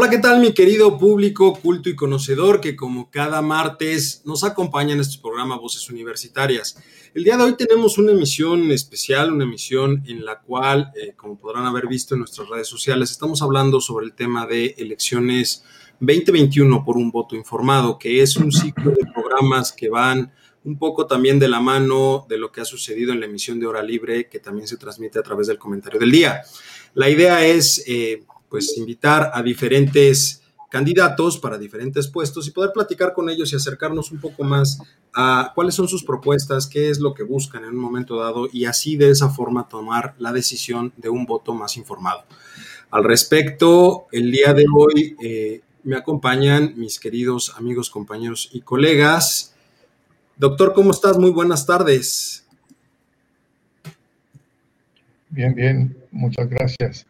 Hola, ¿qué tal mi querido público culto y conocedor que como cada martes nos acompaña en este programa Voces Universitarias? El día de hoy tenemos una emisión especial, una emisión en la cual, eh, como podrán haber visto en nuestras redes sociales, estamos hablando sobre el tema de elecciones 2021 por un voto informado, que es un ciclo de programas que van un poco también de la mano de lo que ha sucedido en la emisión de Hora Libre, que también se transmite a través del comentario del día. La idea es... Eh, pues invitar a diferentes candidatos para diferentes puestos y poder platicar con ellos y acercarnos un poco más a cuáles son sus propuestas, qué es lo que buscan en un momento dado y así de esa forma tomar la decisión de un voto más informado. Al respecto, el día de hoy eh, me acompañan mis queridos amigos, compañeros y colegas. Doctor, ¿cómo estás? Muy buenas tardes. Bien, bien, muchas gracias.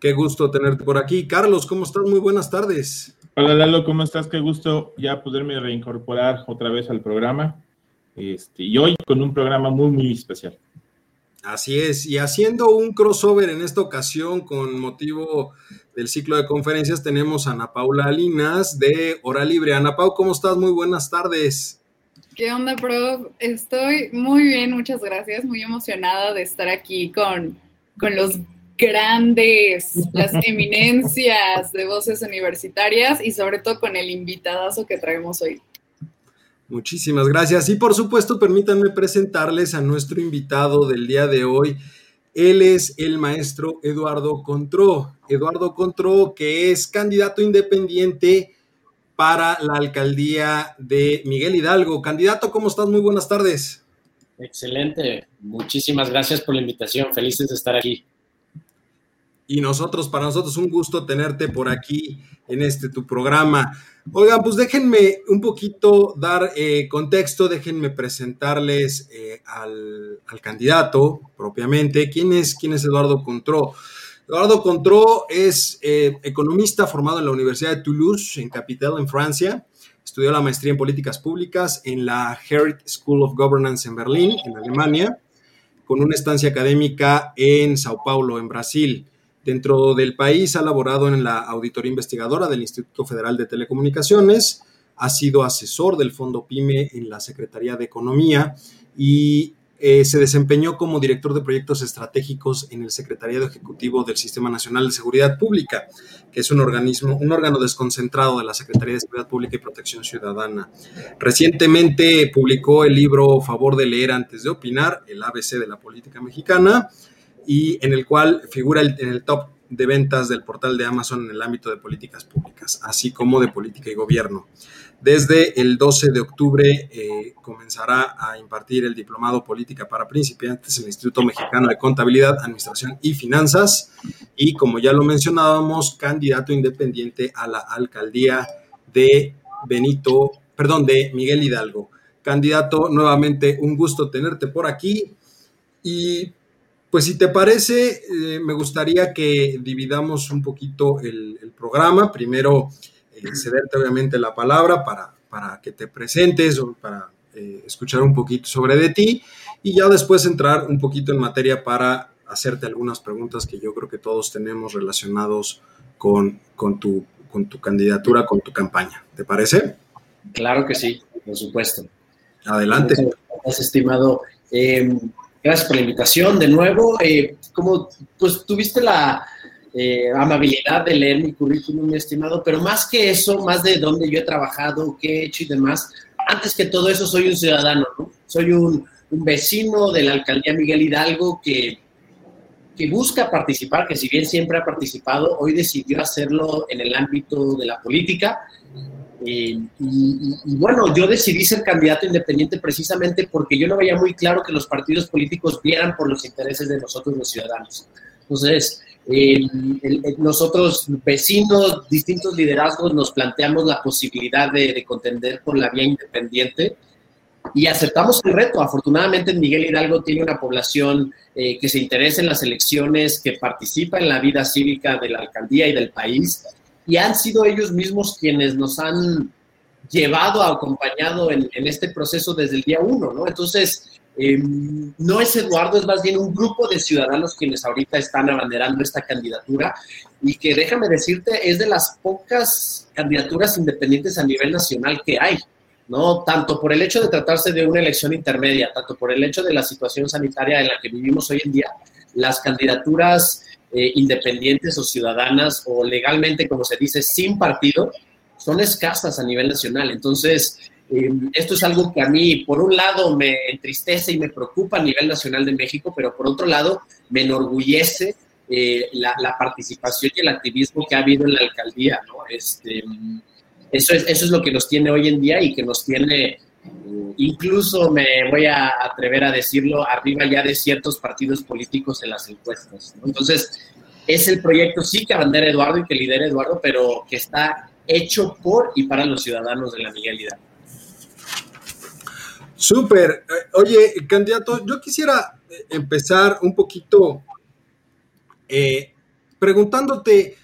Qué gusto tenerte por aquí. Carlos, ¿cómo estás? Muy buenas tardes. Hola Lalo, ¿cómo estás? Qué gusto ya poderme reincorporar otra vez al programa. Este, y hoy con un programa muy, muy especial. Así es, y haciendo un crossover en esta ocasión con motivo del ciclo de conferencias, tenemos a Ana Paula Alinas de Hora Libre. Ana Paula, ¿cómo estás? Muy buenas tardes. ¿Qué onda, prof? Estoy muy bien, muchas gracias. Muy emocionada de estar aquí con, con los grandes, las eminencias de voces universitarias y sobre todo con el invitadazo que traemos hoy. Muchísimas gracias. Y por supuesto, permítanme presentarles a nuestro invitado del día de hoy. Él es el maestro Eduardo Contró. Eduardo Contró, que es candidato independiente para la alcaldía de Miguel Hidalgo. Candidato, ¿cómo estás? Muy buenas tardes. Excelente. Muchísimas gracias por la invitación. Felices de estar aquí y nosotros, para nosotros, un gusto tenerte por aquí en este tu programa. Oigan, pues déjenme un poquito dar eh, contexto, déjenme presentarles eh, al, candidato propiamente. ¿Quién es, quién es Eduardo Contró? Eduardo Contró es eh, economista formado en la Universidad de Toulouse, en Capital, en Francia. Estudió la maestría en políticas públicas en la Herit School of Governance en Berlín, en Alemania, con una estancia académica en Sao Paulo, en Brasil. Dentro del país ha laborado en la auditoría investigadora del Instituto Federal de Telecomunicaciones, ha sido asesor del Fondo PYME en la Secretaría de Economía y eh, se desempeñó como director de proyectos estratégicos en el Secretariado Ejecutivo del Sistema Nacional de Seguridad Pública, que es un organismo, un órgano desconcentrado de la Secretaría de Seguridad Pública y Protección Ciudadana. Recientemente publicó el libro Favor de leer antes de opinar, el ABC de la política mexicana, y en el cual figura en el top de ventas del portal de Amazon en el ámbito de políticas públicas, así como de política y gobierno. Desde el 12 de octubre eh, comenzará a impartir el diplomado Política para Principiantes en el Instituto Mexicano de Contabilidad, Administración y Finanzas y, como ya lo mencionábamos, candidato independiente a la alcaldía de Benito, perdón, de Miguel Hidalgo. Candidato, nuevamente un gusto tenerte por aquí y pues si te parece, eh, me gustaría que dividamos un poquito el, programa. Primero, eh, cederte obviamente la palabra para, para que te presentes o para eh, escuchar un poquito sobre de ti y ya después entrar un poquito en materia para hacerte algunas preguntas que yo creo que todos tenemos relacionados con, con, tu, con tu candidatura, con tu campaña. ¿Te parece? Claro que sí, por supuesto. Adelante. Has estimado. Gracias por la invitación de nuevo. Eh, como pues tuviste la eh, amabilidad de leer mi currículum, mi estimado, pero más que eso, más de dónde yo he trabajado, qué he hecho y demás, antes que todo eso soy un ciudadano, ¿no? Soy un, un vecino de la alcaldía Miguel Hidalgo que, que busca participar, que si bien siempre ha participado, hoy decidió hacerlo en el ámbito de la política y, bueno, yo decidí ser candidato independiente precisamente porque yo no veía muy claro que los partidos políticos vieran por los intereses de nosotros los ciudadanos. Entonces, nosotros vecinos, distintos liderazgos, nos planteamos la posibilidad de, contender por la vía independiente y aceptamos el reto. Afortunadamente, Miguel Hidalgo tiene una población eh, que se interesa en las elecciones, que participa en la vida cívica de la alcaldía y del país, y han sido ellos mismos quienes nos han llevado, acompañado en, en este proceso desde el día uno, ¿no? Entonces, Em, no es Eduardo, es más bien un grupo de ciudadanos quienes ahorita están abanderando esta candidatura y que déjame decirte, es de las pocas candidaturas independientes a nivel nacional que hay, ¿no? Tanto por el hecho de tratarse de una elección intermedia, tanto por el hecho de la situación sanitaria en la que vivimos hoy en día, las candidaturas eh, independientes o ciudadanas o legalmente, como se dice, sin partido, son escasas a nivel nacional. Entonces, Em, esto es algo que a mí, por un lado, me entristece y me preocupa a nivel nacional de México, pero por otro lado, me enorgullece eh, la, participación y el activismo que ha habido en la alcaldía. Este, eso, es, eso es lo que nos tiene hoy en día y que nos tiene, incluso me voy a atrever a decirlo, arriba ya de ciertos partidos políticos en las encuestas. Entonces, es el proyecto, sí, que abandera Eduardo y que lidera Eduardo, pero que está hecho por y para los ciudadanos de la Miguel Hidalgo. Súper. Eh, oye, candidato, yo quisiera eh, empezar un poquito eh, preguntándote,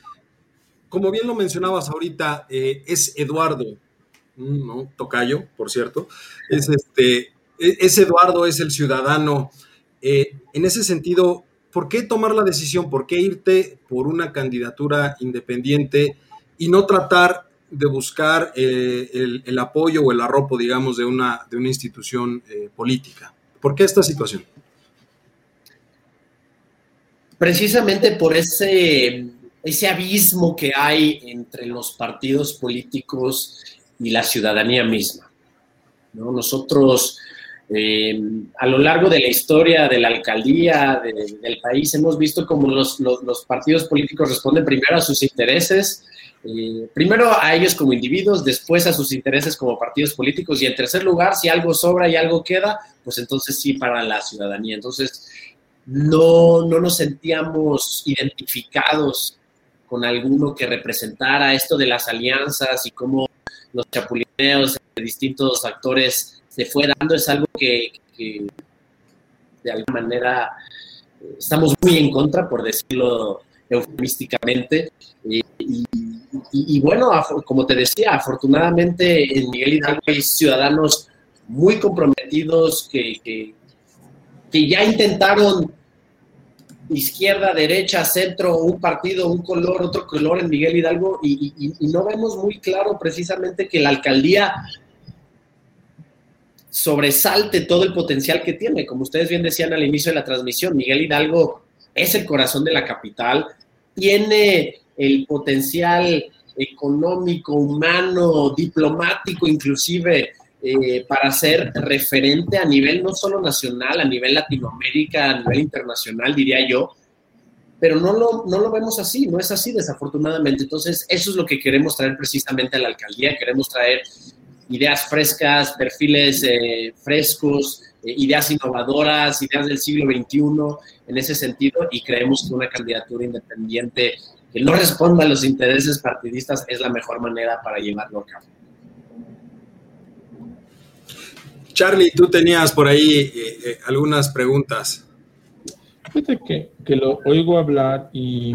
como bien lo mencionabas ahorita, es Eduardo, ¿no? Tocayo, por cierto. Es este, e, es Eduardo, es el ciudadano. en ese sentido, ¿por qué tomar la decisión? ¿Por qué irte por una candidatura independiente y no tratar de buscar eh, el, apoyo o el arropo, digamos, de una, de una institución eh, política. ¿Por qué esta situación? Precisamente por ese, ese abismo que hay entre los partidos políticos y la ciudadanía misma. ¿no? Nosotros, eh, a lo largo de la historia de la alcaldía del país, hemos visto cómo los, los partidos políticos responden primero a sus intereses, eh, primero a ellos como individuos, después a sus intereses como partidos políticos y en tercer lugar, si algo sobra y algo queda, pues entonces sí para la ciudadanía. Entonces, no, no nos sentíamos identificados con alguno que representara esto de las alianzas y cómo los chapulineos de distintos actores se fue dando, es algo que, de alguna manera eh, estamos muy en contra, por decirlo eufemísticamente, y, y, bueno, como te decía, afortunadamente en Miguel Hidalgo hay ciudadanos muy comprometidos que, que, ya intentaron izquierda, derecha, centro, un partido, un color, otro color en Miguel Hidalgo y, no vemos muy claro precisamente que la alcaldía sobresalte todo el potencial que tiene. Como ustedes bien decían al inicio de la transmisión, Miguel Hidalgo es el corazón de la capital, tiene el potencial económico, humano, diplomático, inclusive, eh, para ser referente a nivel no solo nacional, a nivel Latinoamérica, a nivel internacional, diría yo, pero no lo, no lo vemos así, no es así desafortunadamente. Entonces, eso es lo que queremos traer precisamente a la alcaldía, queremos traer ideas frescas, perfiles eh, frescos, eh, ideas innovadoras, ideas del siglo XXI en ese sentido y creemos que una candidatura independiente que no responda a los intereses partidistas es la mejor manera para llevarlo a cabo. Charlie, tú tenías por ahí eh, eh, algunas preguntas. Fíjate que, que, lo oigo hablar y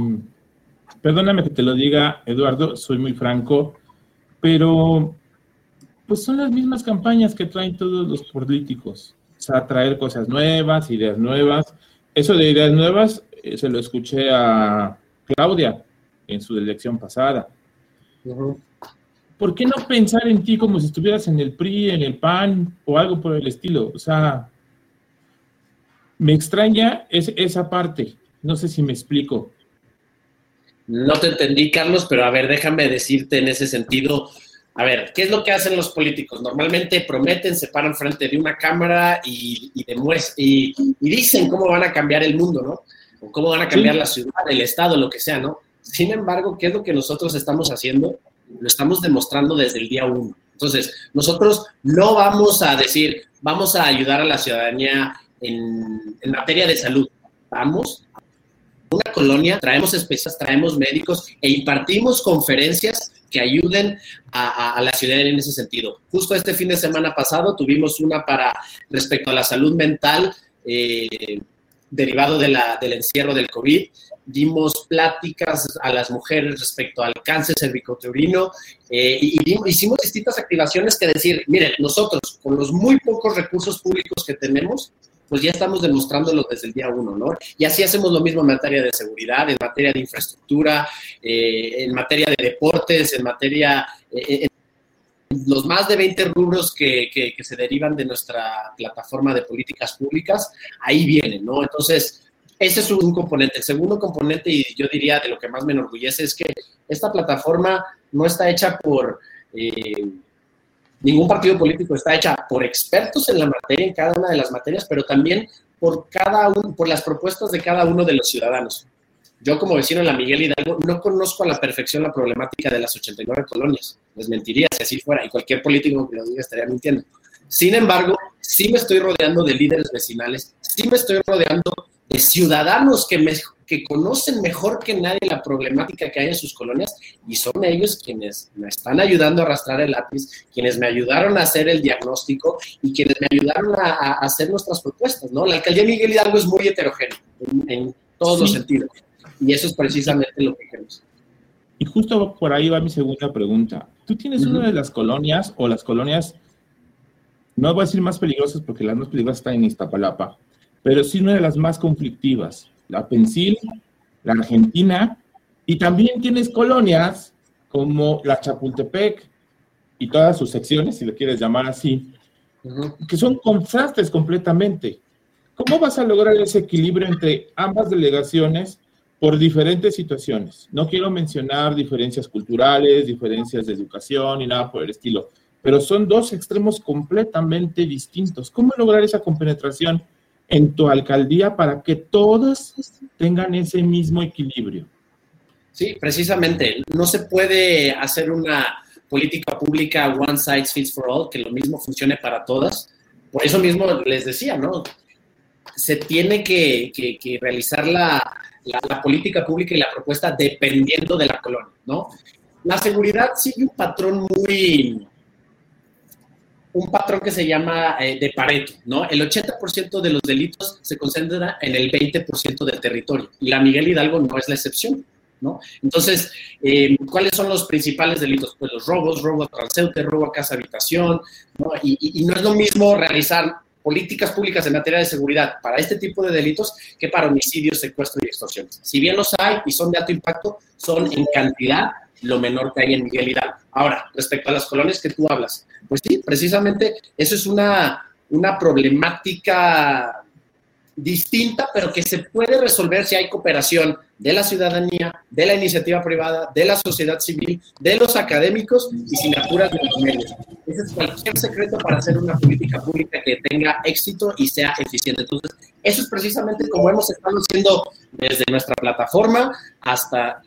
perdóname que te lo diga, Eduardo, soy muy franco, pero pues son las mismas campañas que traen todos los políticos. O sea, traer cosas nuevas, ideas nuevas. Eso de ideas nuevas eh, se lo escuché a Claudia en su elección pasada. ¿Por qué no pensar en ti como si estuvieras en el PRI, en el PAN o algo por el estilo? O sea, me extraña esa parte. No sé si me explico. No te entendí, Carlos, pero a ver, déjame decirte en ese sentido. A ver, ¿qué es lo que hacen los políticos? Normalmente prometen, se paran frente de una cámara y, y, dicen cómo van a cambiar el mundo, ¿no? O cómo van a cambiar la ciudad, el estado, lo que sea, ¿no? Sin embargo, ¿qué es lo que nosotros estamos haciendo? Lo estamos demostrando desde el día uno. Entonces, nosotros no vamos a decir, vamos a ayudar a la ciudadanía en, materia de salud. Vamos una colonia traemos especialistas, traemos médicos e impartimos conferencias que ayuden a, la ciudadanía en ese sentido. Justo este fin de semana pasado tuvimos una para respecto a la salud mental eh, derivado de la, del encierro del COVID. Dimos pláticas a las mujeres respecto al cáncer cervicotuberino eh, y, hicimos distintas activaciones que decir, miren, nosotros con los muy pocos recursos públicos que tenemos, pues ya estamos demostrándolo desde el día uno, ¿no? Y así hacemos lo mismo en materia de seguridad, en materia de infraestructura, eh, en materia de deportes, en materia... Eh, los más de 20 rubros que, que, se derivan de nuestra plataforma de políticas públicas, ahí vienen, ¿no? Entonces, ese es un componente. El segundo componente, y yo diría de lo que más me enorgullece, es que esta plataforma no está hecha por... Eh, Ningún partido político está hecha por expertos en la materia, en cada una de las materias, pero también por cada uno, por las propuestas de cada uno de los ciudadanos. Yo como vecino de la Miguel Hidalgo no conozco a la perfección la problemática de las 89 colonias. Les mentiría si así fuera y cualquier político que lo diga estaría mintiendo. Sin embargo, sí me estoy rodeando de líderes vecinales, sí me estoy rodeando de ciudadanos que, me, que conocen mejor que nadie la problemática que hay en sus colonias y son ellos quienes me están ayudando a arrastrar el lápiz, quienes me ayudaron a hacer el diagnóstico y quienes me ayudaron a, hacer nuestras propuestas, ¿no? La alcaldía Miguel Hidalgo es muy heterogénea en, todos los sentidos y eso es precisamente lo que queremos. Y justo por ahí va mi segunda pregunta. Tú tienes una de las colonias o las colonias, no voy a decir más peligrosas porque las más peligrosas están en Iztapalapa, pero sí una de las más conflictivas, la Pensil, la Argentina, y también tienes colonias como la Chapultepec y todas sus secciones, si lo quieres llamar así, que son contrastes completamente. ¿Cómo vas a lograr ese equilibrio entre ambas delegaciones por diferentes situaciones? No quiero mencionar diferencias culturales, diferencias de educación y nada por el estilo, pero son dos extremos completamente distintos. ¿Cómo lograr esa compenetración en tu alcaldía para que todos tengan ese mismo equilibrio. Sí, precisamente. No se puede hacer una política pública one size fits for all, que lo mismo funcione para todas. Por eso mismo les decía, ¿no? Se tiene que, realizar la, la, política pública y la propuesta dependiendo de la colonia, ¿no? La seguridad sigue un patrón muy, un patrón que se llama eh, de Pareto, ¿no? El 80% de los delitos se concentra en el 20% del territorio y la Miguel Hidalgo no es la excepción, ¿no? Entonces, eh, ¿cuáles son los principales delitos? Pues los robos, robo a transeúnte, robo a casa habitación, ¿no? Y, y no es lo mismo realizar políticas públicas en materia de seguridad para este tipo de delitos que para homicidios, secuestro y extorsiones. Si bien los hay y son de alto impacto, son en cantidad lo menor que hay en Miguel Hidalgo. Ahora, respecto a las colonias que tú hablas, pues sí, precisamente eso es una, una problemática distinta, pero que se puede resolver si hay cooperación de la ciudadanía, de la iniciativa privada, de la sociedad civil, de los académicos y sin apuras de los medios. Ese es cualquier secreto para hacer una política pública que tenga éxito y sea eficiente. Entonces, eso es precisamente como hemos estado haciendo desde nuestra plataforma hasta,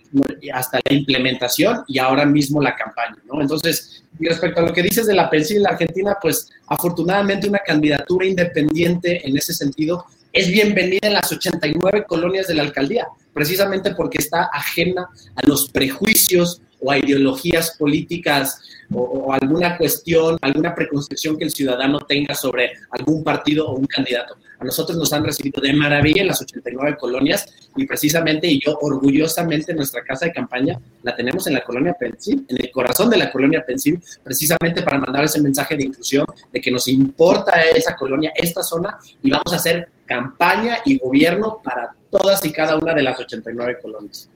hasta la implementación y ahora mismo la campaña, ¿no? Entonces, y respecto a lo que dices de la pensión en la Argentina, pues afortunadamente una candidatura independiente en ese sentido es bienvenida en las 89 colonias de la alcaldía, precisamente porque está ajena a los prejuicios o a ideologías políticas o, alguna cuestión, alguna preconcepción que el ciudadano tenga sobre algún partido o un candidato. A nosotros nos han recibido de maravilla en las 89 colonias y precisamente, y yo orgullosamente, nuestra casa de campaña la tenemos en la colonia Pensil, en el corazón de la colonia Pensil, precisamente para mandar ese mensaje de inclusión, de que nos importa esa colonia, esta zona, y vamos a hacer campaña y gobierno para todas y cada una de las 89 colonias.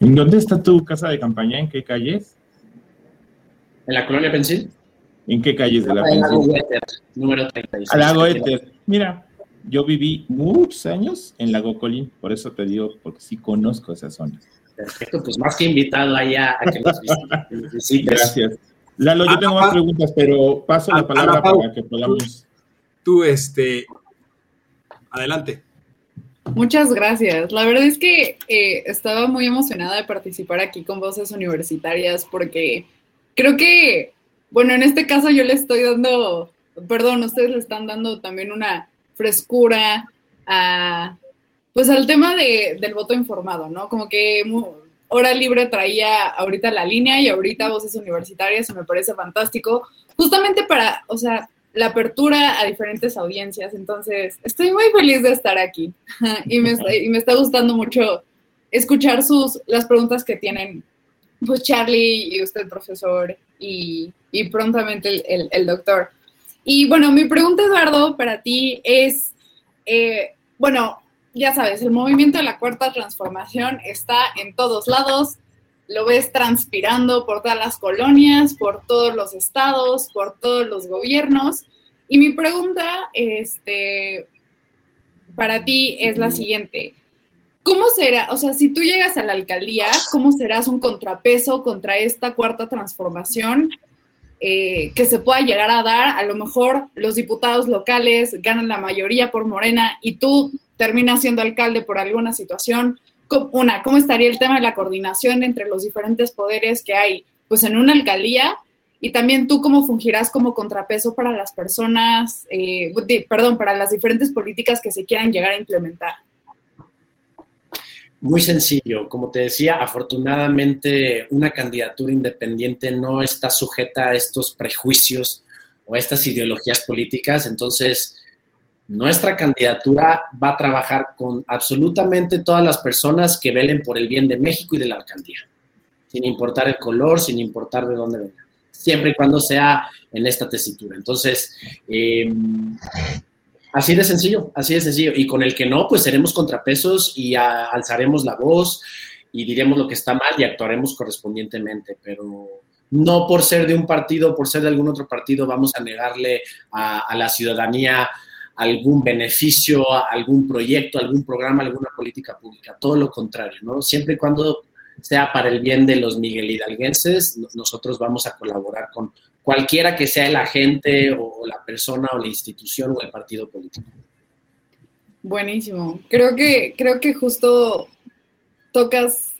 ¿En dónde está tu casa de campaña? ¿En qué calles? En la colonia Pensil. ¿En qué calles de la Pensil? Lago Éter, número 36. Al Lago Éter. Mira, yo viví muchos años en Lago Colín, por eso te digo, porque sí conozco esa zona. Perfecto, pues más que invitado allá a que nos visites. Gracias. Lalo, yo tengo más preguntas, pero paso la palabra para que podamos. Tú, este, Adelante. Muchas gracias. La verdad es que eh, estaba muy emocionada de participar aquí con Voces Universitarias porque creo que, bueno, en este caso yo le estoy dando, perdón, ustedes le están dando también una frescura a, pues al tema de, del voto informado, ¿no? Como que Hora Libre traía ahorita la línea y ahorita Voces Universitarias, y me parece fantástico, justamente para, o sea, la apertura a diferentes audiencias. Entonces, estoy muy feliz de estar aquí y, me, y me está gustando mucho escuchar sus, las preguntas que tienen, pues Charlie y usted, profesor, y, y prontamente el, el, doctor. Y bueno, mi pregunta, Eduardo, para ti es, eh, bueno, ya sabes, el movimiento de la cuarta transformación está en todos lados, lo ves transpirando por todas las colonias, por todos los estados, por todos los gobiernos. Y mi pregunta este, para ti es la siguiente. ¿Cómo será, o sea, si tú llegas a la alcaldía, cómo serás un contrapeso contra esta cuarta transformación eh, que se pueda llegar a dar? A lo mejor los diputados locales ganan la mayoría por Morena y tú terminas siendo alcalde por alguna situación una, ¿cómo estaría el tema de la coordinación entre los diferentes poderes que hay pues en una alcaldía? Y también tú cómo fungirás como contrapeso para las personas, eh, perdón, para las diferentes políticas que se quieran llegar a implementar. Muy sencillo. Como te decía, afortunadamente una candidatura independiente no está sujeta a estos prejuicios o a estas ideologías políticas. Entonces, nuestra candidatura va a trabajar con absolutamente todas las personas que velen por el bien de México y de la alcaldía, sin importar el color, sin importar de dónde venga, siempre y cuando sea en esta tesitura. Entonces, em, así de sencillo, así de sencillo. Y con el que no, pues seremos contrapesos y alzaremos la voz y diremos lo que está mal y actuaremos correspondientemente, pero no por ser de un partido, por ser de algún otro partido, vamos a negarle a, a la ciudadanía algún beneficio, algún proyecto, algún programa, alguna política pública. Todo lo contrario, ¿no? Siempre y cuando sea para el bien de los Miguel Hidalguenses, nosotros vamos a colaborar con cualquiera que sea el agente o la persona o la institución o el partido político. Buenísimo. Creo que, creo que justo tocas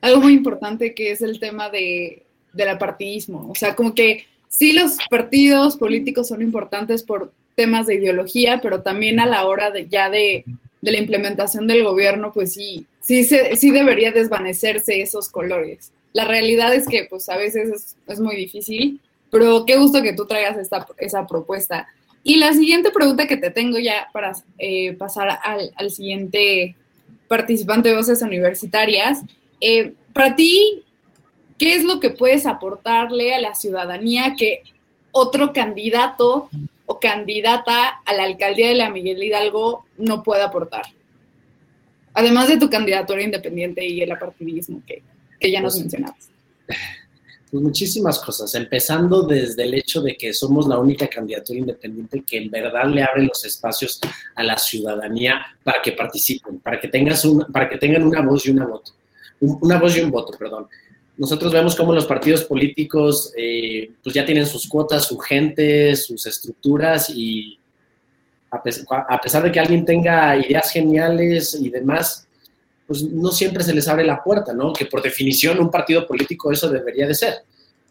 algo muy importante que es el tema de, del apartidismo. O sea, como que sí los partidos políticos son importantes por temas de ideología, pero también a la hora de ya de, la implementación del gobierno, pues sí, sí, sí debería desvanecerse esos colores. La realidad es que pues a veces es, muy difícil, pero qué gusto que tú traigas esta, esa propuesta. Y la siguiente pregunta que te tengo ya para eh, pasar al, al, siguiente participante de voces universitarias, eh, para ti, ¿qué es lo que puedes aportarle a la ciudadanía que otro candidato o candidata a la alcaldía de la Miguel Hidalgo no puede aportar? Además de tu candidatura independiente y el apartidismo que, ya nos pues, mencionabas. Pues muchísimas cosas, empezando desde el hecho de que somos la única candidatura independiente que en verdad le abre los espacios a la ciudadanía para que participen, para que, tengas un, para que tengan una voz y una voto, una voz y un voto, perdón nosotros vemos cómo los partidos políticos eh, pues ya tienen sus cuotas, su gente, sus estructuras y a, pesar de que alguien tenga ideas geniales y demás, pues no siempre se les abre la puerta, ¿no? Que por definición un partido político eso debería de ser,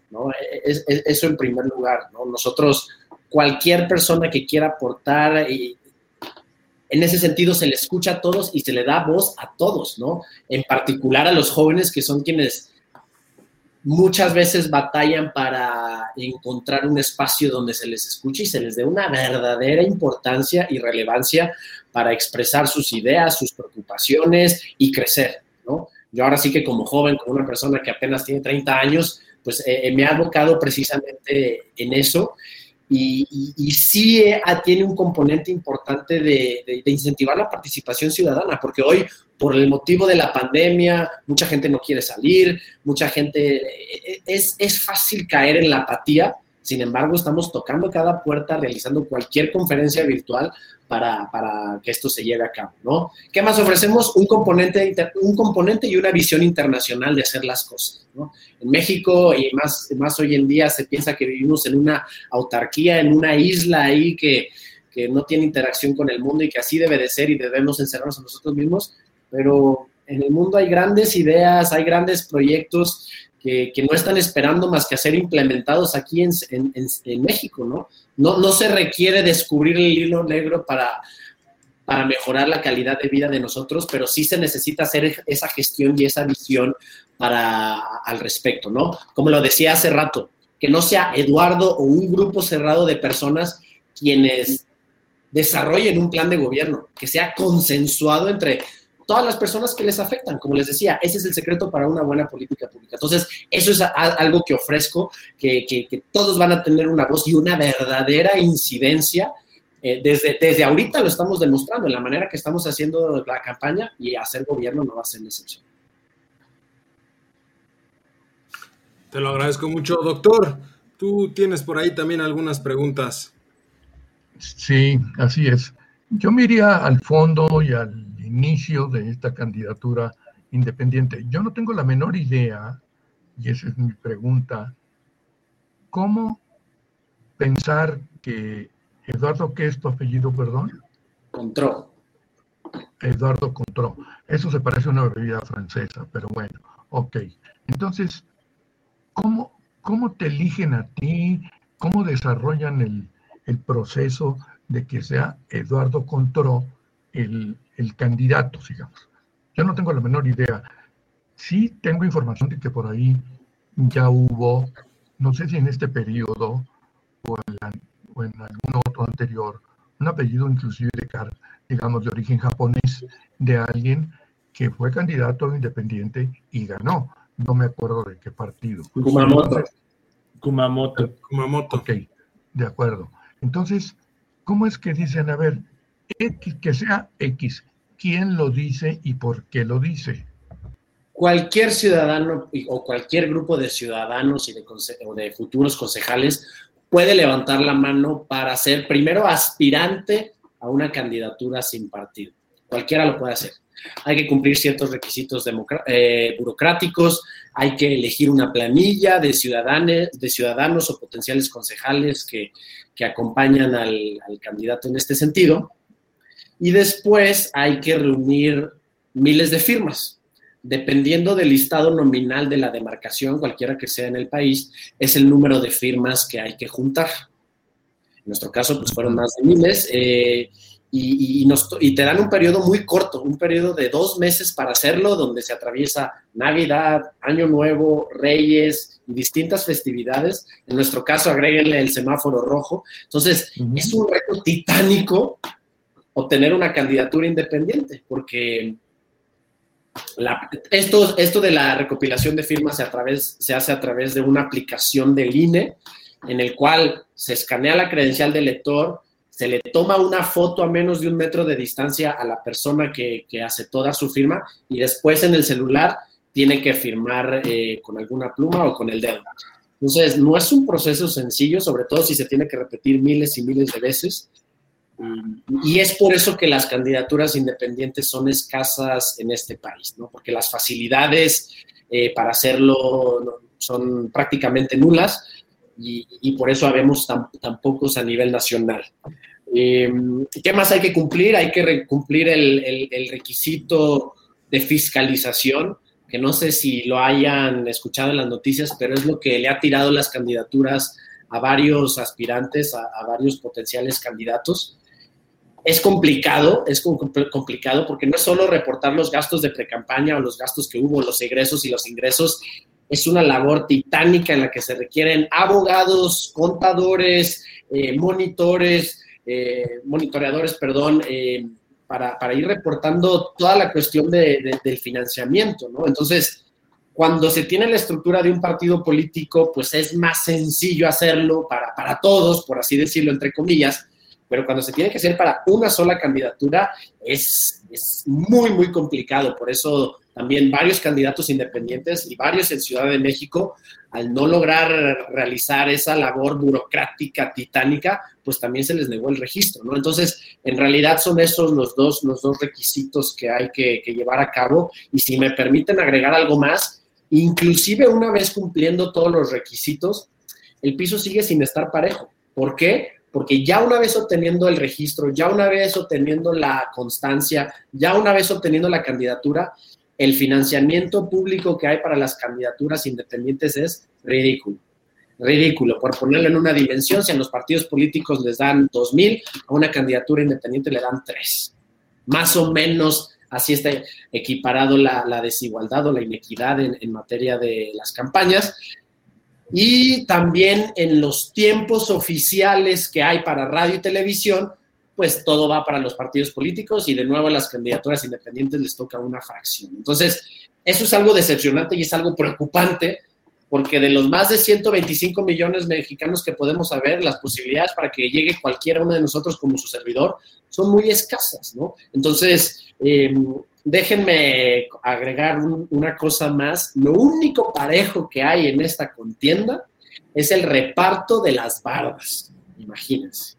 ¿no? Es, eso en primer lugar, ¿no? Nosotros, cualquier persona que quiera aportar, y en ese sentido se le escucha a todos y se le da voz a todos, ¿no? En particular a los jóvenes que son quienes muchas veces batallan para encontrar un espacio donde se les escuche y se les dé una verdadera importancia y relevancia para expresar sus ideas, sus preocupaciones y crecer, ¿no? Yo ahora sí que como joven, como una persona que apenas tiene 30 años, pues eh, me ha abocado precisamente en eso y, sí eh, tiene un componente importante de, incentivar la participación ciudadana, porque hoy, por el motivo de la pandemia, mucha gente no quiere salir, mucha gente, eh, es, es fácil caer en la apatía, sin embargo, estamos tocando cada puerta, realizando cualquier conferencia virtual para, para, que esto se lleve a cabo, ¿no? ¿Qué más ofrecemos? Un componente, un componente y una visión internacional de hacer las cosas, ¿no? En México y más, más hoy en día se piensa que vivimos en una autarquía, en una isla ahí que, que no tiene interacción con el mundo y que así debe de ser y debemos encerrarnos a nosotros mismos, pero en el mundo hay grandes ideas, hay grandes proyectos que, no están esperando más que a ser implementados aquí en, México, ¿no? ¿no? No se requiere descubrir el hilo negro para, para mejorar la calidad de vida de nosotros, pero sí se necesita hacer esa gestión y esa visión para al respecto, ¿no? Como lo decía hace rato, que no sea Eduardo o un grupo cerrado de personas quienes desarrollen un plan de gobierno, que sea consensuado entre todas las personas que les afectan. Como les decía, ese es el secreto para una buena política pública. Entonces, eso es algo que ofrezco, que, que, todos van a tener una voz y una verdadera incidencia. Eh, desde, desde ahorita lo estamos demostrando en la manera que estamos haciendo la campaña y hacer gobierno no va a ser la excepción. Te lo agradezco mucho, doctor. Tú tienes por ahí también algunas preguntas. Sí, así es. Yo me iría al fondo y al inicio de esta candidatura independiente. Yo no tengo la menor idea, y esa es mi pregunta, ¿cómo pensar que Eduardo, ¿qué es tu apellido, perdón? Contró. Eduardo Contró. Eso se parece a una bebida francesa, pero bueno, ok. Entonces, ¿cómo, cómo te eligen a ti? ¿Cómo desarrollan el, el proceso de que sea Eduardo Contró el, el candidato, digamos. Yo no tengo la menor idea. Sí tengo información de que por ahí ya hubo, no sé si en este periodo o en, algún otro anterior, un apellido inclusive de, digamos, de origen japonés de alguien que fue candidato independiente y ganó. No me acuerdo de qué partido. Kumamoto. Kumamoto. Kumamoto. Ok, de acuerdo. Entonces, ¿cómo es que dicen, a ver, X, que sea X, quién lo dice y por qué lo dice? Cualquier ciudadano o cualquier grupo de ciudadanos y de, o de futuros concejales puede levantar la mano para ser primero aspirante a una candidatura sin partido. Cualquiera lo puede hacer. Hay que cumplir ciertos requisitos eh, burocráticos, hay que elegir una planilla de ciudadanos, de ciudadanos o potenciales concejales que, acompañan al, candidato en este sentido. Y después hay que reunir miles de firmas. Dependiendo del listado nominal de la demarcación, cualquiera que sea en el país, es el número de firmas que hay que juntar. En nuestro caso, pues fueron más de miles. Eh, y, y, te dan un periodo muy corto, un periodo de dos meses para hacerlo, donde se atraviesa Navidad, Año Nuevo, Reyes y distintas festividades. En nuestro caso, agréguenle el semáforo rojo. Entonces, es un reto titánico obtener una candidatura independiente, porque esto, esto de la recopilación de firmas se, a través, se hace a través de una aplicación del INE, en el cual se escanea la credencial del lector, se le toma una foto a menos de un metro de distancia a la persona que, hace toda su firma y después en el celular tiene que firmar eh, con alguna pluma o con el dedo. Entonces, no es un proceso sencillo, sobre todo si se tiene que repetir miles y miles de veces. Y es por eso que las candidaturas independientes son escasas en este país, ¿no? Porque las facilidades eh, para hacerlo son prácticamente nulas y, por eso habemos tan, pocos a nivel nacional. Eh, ¿Qué más hay que cumplir? Hay que cumplir el, requisito de fiscalización, que no sé si lo hayan escuchado en las noticias, pero es lo que le ha tirado las candidaturas a varios aspirantes, a varios potenciales candidatos. Es complicado, es complicado porque no es solo reportar los gastos de precampaña o los gastos que hubo, los egresos y los ingresos, es una labor titánica en la que se requieren abogados, contadores, eh, monitores, eh, monitoreadores, perdón, eh, para, ir reportando toda la cuestión del financiamiento, ¿no? Entonces, cuando se tiene la estructura de un partido político, pues es más sencillo hacerlo para, para todos, por así decirlo, entre comillas, pero cuando se tiene que hacer para una sola candidatura es, es muy, muy complicado. Por eso también varios candidatos independientes y varios en Ciudad de México, al no lograr realizar esa labor burocrática titánica, pues también se les negó el registro, ¿no? Entonces, en realidad son esos los dos, los dos requisitos que hay que, que llevar a cabo. Y si me permiten agregar algo más, inclusive una vez cumpliendo todos los requisitos, el piso sigue sin estar parejo. ¿Por qué? Porque ya una vez obteniendo el registro, ya una vez obteniendo la constancia, ya una vez obteniendo la candidatura, el financiamiento público que hay para las candidaturas independientes es ridículo. Ridículo. Por ponerlo en una dimensión, si a los partidos políticos les dan 2.000, a una candidatura independiente le dan 3. más o menos así está equiparado la, desigualdad o la inequidad en, materia de las campañas. Y también en los tiempos oficiales que hay para radio y televisión, pues todo va para los partidos políticos y de nuevo a las candidaturas independientes les toca una fracción. Entonces, eso es algo decepcionante y es algo preocupante porque de los más de 125 millones mexicanos que podemos saber, las posibilidades para que llegue cualquiera uno de nosotros como su servidor son muy escasas, ¿no? Entonces, em, déjenme agregar una cosa más. Lo único parejo que hay en esta contienda es el reparto de las bardas, imagínense.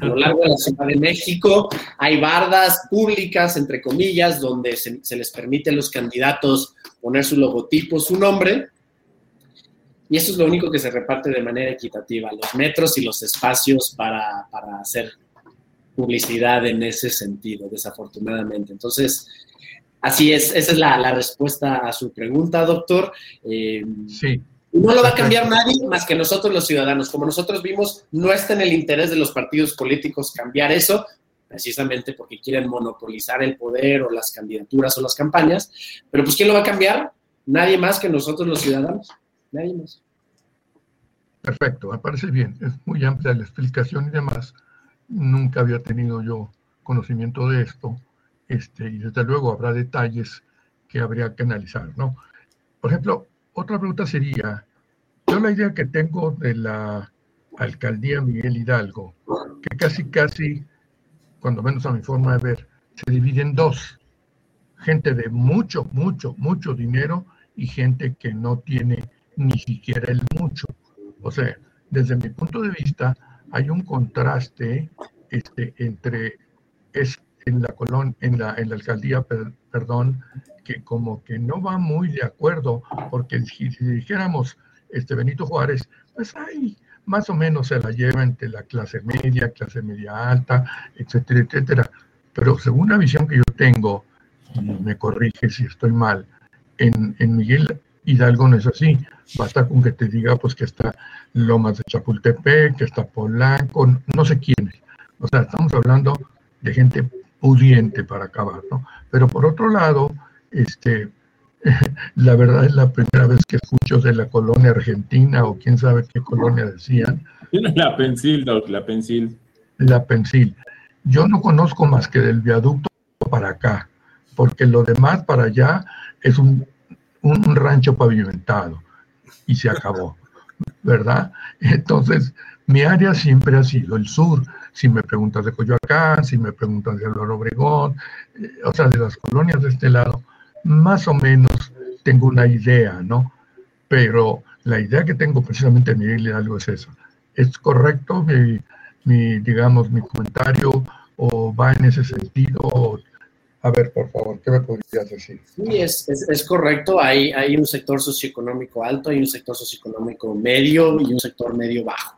A lo largo de la Ciudad de México hay bardas públicas, entre comillas, donde se, se les permite a los candidatos poner su logotipo, su nombre, y eso es lo único que se reparte de manera equitativa, los metros y los espacios para, hacer publicidad en ese sentido, desafortunadamente. Entonces, así es, esa es la, respuesta a su pregunta, doctor. Eh, sí. No lo va a cambiar nadie más que nosotros los ciudadanos. Como nosotros vimos, no está en el interés de los partidos políticos cambiar eso, precisamente porque quieren monopolizar el poder o las candidaturas o las campañas. Pero pues, ¿quién lo va a cambiar? Nadie más que nosotros los ciudadanos. Nadie más. Perfecto, me parece bien. Es muy amplia la explicación y demás. Nunca había tenido yo conocimiento de esto. Este, y desde luego habrá detalles que habría que analizar, ¿no? Por ejemplo, otra pregunta sería, yo la idea que tengo de la alcaldía Miguel Hidalgo, que casi, casi, cuando menos a mi forma de ver, se divide en dos. Gente de mucho, mucho, mucho dinero y gente que no tiene ni siquiera el mucho. O sea, desde mi punto de vista, hay un contraste este, entre es en la colon, en la, en la alcaldía, perdón, que como que no va muy de acuerdo, porque si, dijéramos este Benito Juárez, pues hay más o menos se la lleva entre la clase media, clase media alta, etcétera, etcétera. Pero según la visión que yo tengo, me corrige si estoy mal, en, en Miguel Hidalgo no es así. Basta con que te diga pues que está Lomas de Chapultepec, que está Polanco, no sé quiénes. O sea, estamos hablando de gente pudiente para acabar, ¿no? Pero por otro lado, este, la verdad es la primera vez que escucho de la colonia argentina o quién sabe qué colonia decían. La Pensil, Doc, la Pensil. La Pensil. Yo no conozco más que del viaducto para acá, porque lo demás para allá es un un, rancho pavimentado y se acabó, ¿verdad? Entonces, mi área siempre ha sido el sur. Si me preguntas de Coyoacán, si me preguntas de Álvaro Obregón, eh, o sea, de las colonias de este lado, más o menos tengo una idea, ¿no? Pero la idea que tengo precisamente en Miguel Hidalgo es esa. ¿Es correcto mi, mi, digamos, mi comentario o va en ese sentido? A ver, por favor, ¿qué me podrías decir? Sí, es, es, correcto. Hay, hay un sector socioeconómico alto, hay un sector socioeconómico medio y un sector medio bajo.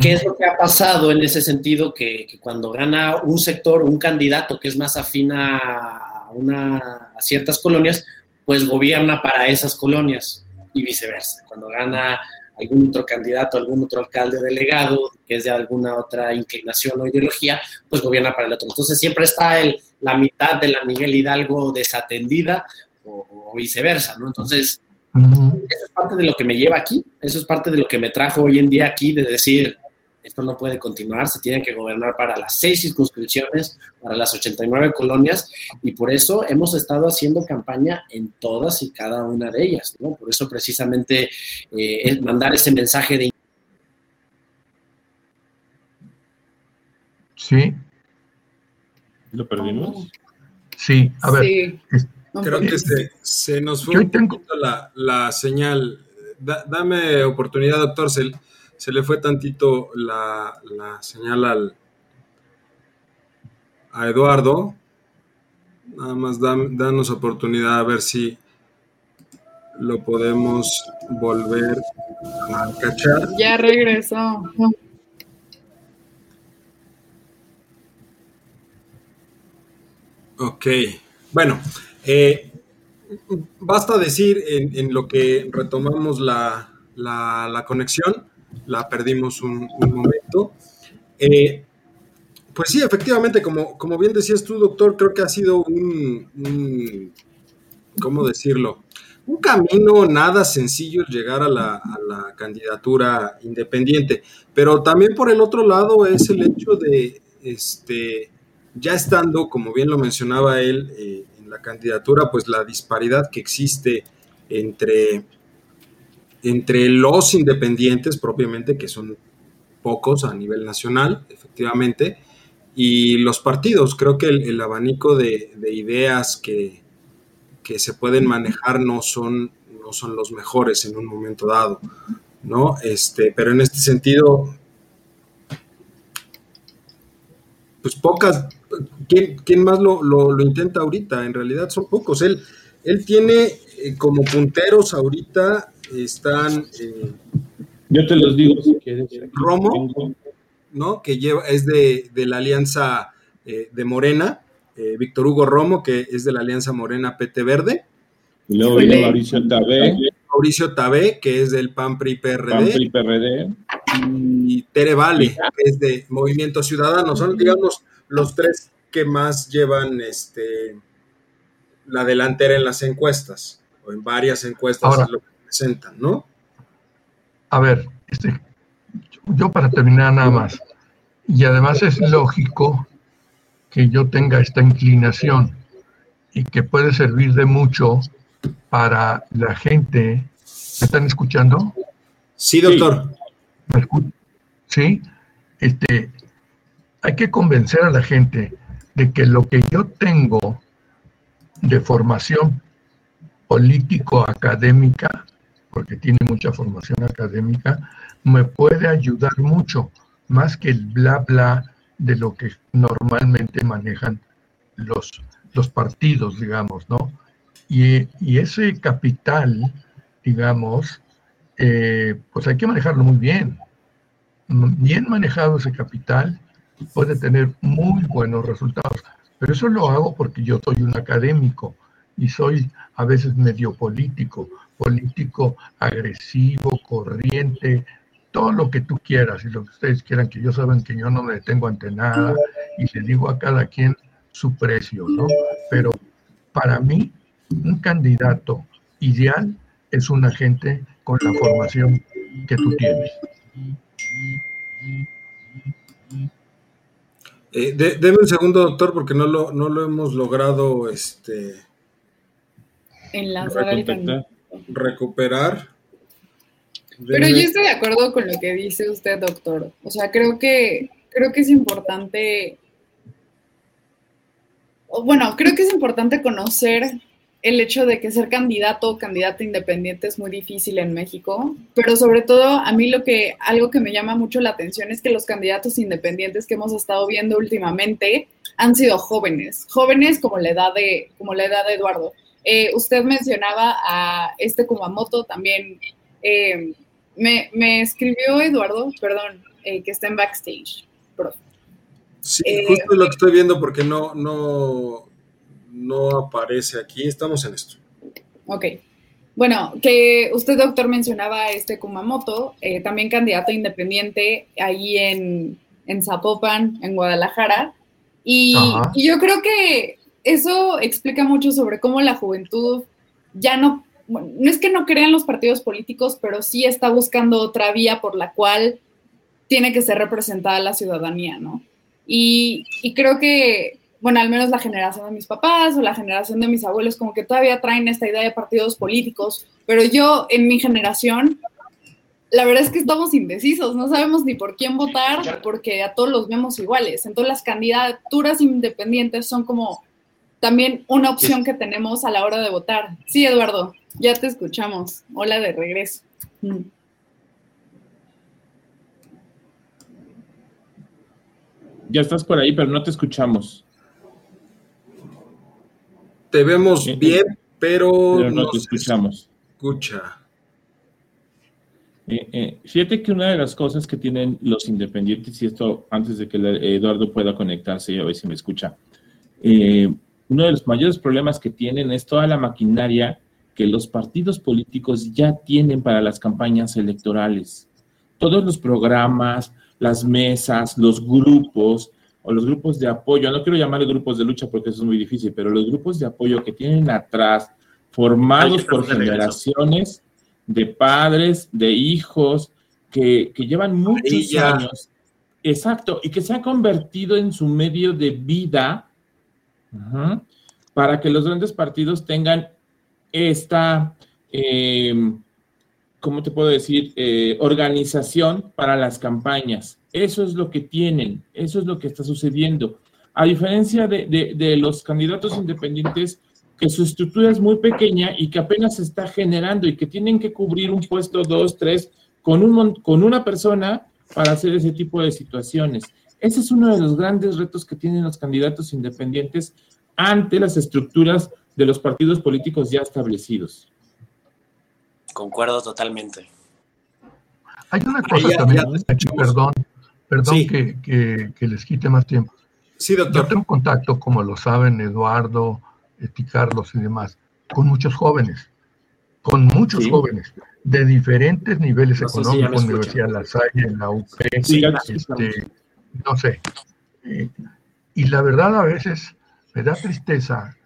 ¿Qué es lo que ha pasado en ese sentido? Que, cuando gana un sector, un candidato que es más afín a, una, a ciertas colonias, pues gobierna para esas colonias y viceversa. Cuando gana algún otro candidato, algún otro alcalde delegado, que es de alguna otra inclinación o ideología, pues gobierna para el otro. Entonces siempre está el, la mitad de la Miguel Hidalgo desatendida o, viceversa, ¿no? Entonces, eso es parte de lo que me lleva aquí, eso es parte de lo que me trajo hoy en día aquí, de decir, esto no puede continuar, se tiene que gobernar para las seis circunscripciones, para las 89 colonias, y por eso hemos estado haciendo campaña en todas y cada una de ellas, ¿no? Por eso precisamente eh, es mandar ese mensaje de... Sí. ¿Lo perdimos? Sí, a ver. Creo que se, nos fue un poquito la, señal. dame oportunidad, doctor se le fue tantito la, señal al, a Eduardo. Nada más danos oportunidad a ver si lo podemos volver a cachar. Ya regresó. Ok, bueno, eh, basta decir en, lo que retomamos la, la conexión la perdimos un, momento. Eh, pues sí, efectivamente, como, como bien decías tú, doctor, creo que ha sido un, ¿cómo decirlo? Un camino nada sencillo llegar a la, a la, candidatura independiente, pero también por el otro lado es el hecho de, este, ya estando, como bien lo mencionaba él, eh, en la candidatura, pues la disparidad que existe entre, entre los independientes propiamente, que son pocos a nivel nacional, efectivamente, y los partidos. Creo que el, abanico de, ideas que, se pueden manejar no son, no son los mejores en un momento dado, ¿no? Este, pero en este sentido, pues pocas, ¿quién, más lo, intenta ahorita? En realidad son pocos. Él, él tiene eh, como punteros ahorita, están... Eh, Yo te los digo si quieres. Romo, ¿no? Que lleva, es de, la alianza eh, de Morena, eh, Víctor Hugo Romo, que es de la alianza Morena PT Verde. Y luego viene Mauricio Tabé. Mauricio Tabé, que es del PAN PRI PRD. PAN PRI PRD. Y Tere Vale, que es de Movimiento Ciudadano. Son, digamos, los tres que más llevan este, la delantera en las encuestas, o en varias encuestas lo que presentan, ¿no? A ver, este, yo para terminar nada más, y además es lógico que yo tenga esta inclinación y que puede servir de mucho para la gente. ¿Me están escuchando? Sí, doctor. Sí, este, hay que convencer a la gente de que lo que yo tengo de formación político-académica, porque tiene mucha formación académica, me puede ayudar mucho, más que el bla bla de lo que normalmente manejan los, los partidos, digamos, ¿no? Y, ese capital, digamos, eh, pues hay que manejarlo muy bien. Bien manejado ese capital puede tener muy buenos resultados. Pero eso lo hago porque yo soy un académico y soy a veces medio político, político agresivo, corriente, todo lo que tú quieras y lo que ustedes quieran, que yo saben que yo no me detengo ante nada y le digo a cada quien su precio, ¿no? Pero para mí, un candidato ideal es un agente con la formación que tú tienes. Eh, deme un segundo, doctor, porque no lo, no lo hemos logrado este, recuperar. Pero yo estoy de acuerdo con lo que dice usted, doctor. O sea, creo que, creo que es importante, bueno, creo que es importante conocer el hecho de que ser candidato o candidata independiente es muy difícil en México, pero sobre todo a mí lo que, algo que me llama mucho la atención es que los candidatos independientes que hemos estado viendo últimamente han sido jóvenes, jóvenes como la edad de, como la edad de Eduardo. Eh, usted mencionaba a este Kumamoto, también eh, me, escribió Eduardo, perdón, eh, que está en backstage, Sí, justo lo que estoy viendo porque no, no, no aparece aquí. Estamos en esto. Ok. Bueno, que usted, doctor, mencionaba a este Kumamoto, eh, también candidato independiente ahí en, Zapopan, en Guadalajara. Y, y, yo creo que eso explica mucho sobre cómo la juventud ya no no es que no crean los partidos políticos, pero sí está buscando otra vía por la cual tiene que ser representada la ciudadanía, ¿no? Y, creo que, bueno, al menos la generación de mis papás o la generación de mis abuelos como que todavía traen esta idea de partidos políticos, pero yo en mi generación, la verdad es que estamos indecisos, no sabemos ni por quién votar porque a todos los vemos iguales. Entonces las candidaturas independientes son como también una opción que tenemos a la hora de votar. Sí, Eduardo. Ya te escuchamos. Hola de regreso. Mm. Ya estás por ahí, pero no te escuchamos. Te vemos bien, pero, no, te escuchamos. Escucha. Eh, eh, fíjate que una de las cosas que tienen los independientes, y esto antes de que Eduardo pueda conectarse a ver si me escucha, eh, uno de los mayores problemas que tienen es toda la maquinaria que los partidos políticos ya tienen para las campañas electorales. Todos los programas, las mesas, los grupos, o los grupos de apoyo, no quiero llamarle grupos de lucha porque eso es muy difícil, pero los grupos de apoyo que tienen atrás, formados por generaciones de padres, de hijos, que, llevan muchos años, exacto, y que se ha convertido en su medio de vida para que los grandes partidos tengan esta, eh, ¿cómo te puedo decir?, eh, organización para las campañas. Eso es lo que tienen, eso es lo que está sucediendo. A diferencia de, los candidatos independientes, que su estructura es muy pequeña y que apenas se está generando y que tienen que cubrir un puesto, dos, tres, con, un, con una persona para hacer ese tipo de situaciones. Ese es uno de los grandes retos que tienen los candidatos independientes ante las estructuras de los partidos políticos ya establecidos. Concuerdo totalmente. Hay una cosa también, perdón, perdón que, les quite más tiempo. Sí, doctor. Yo tengo contacto, como lo saben Eduardo, Eti Carlos y demás, con muchos jóvenes, con muchos jóvenes de diferentes niveles económicos, Universidad La Salle, en la UP, este, no sé. Eh, y la verdad a veces me da tristeza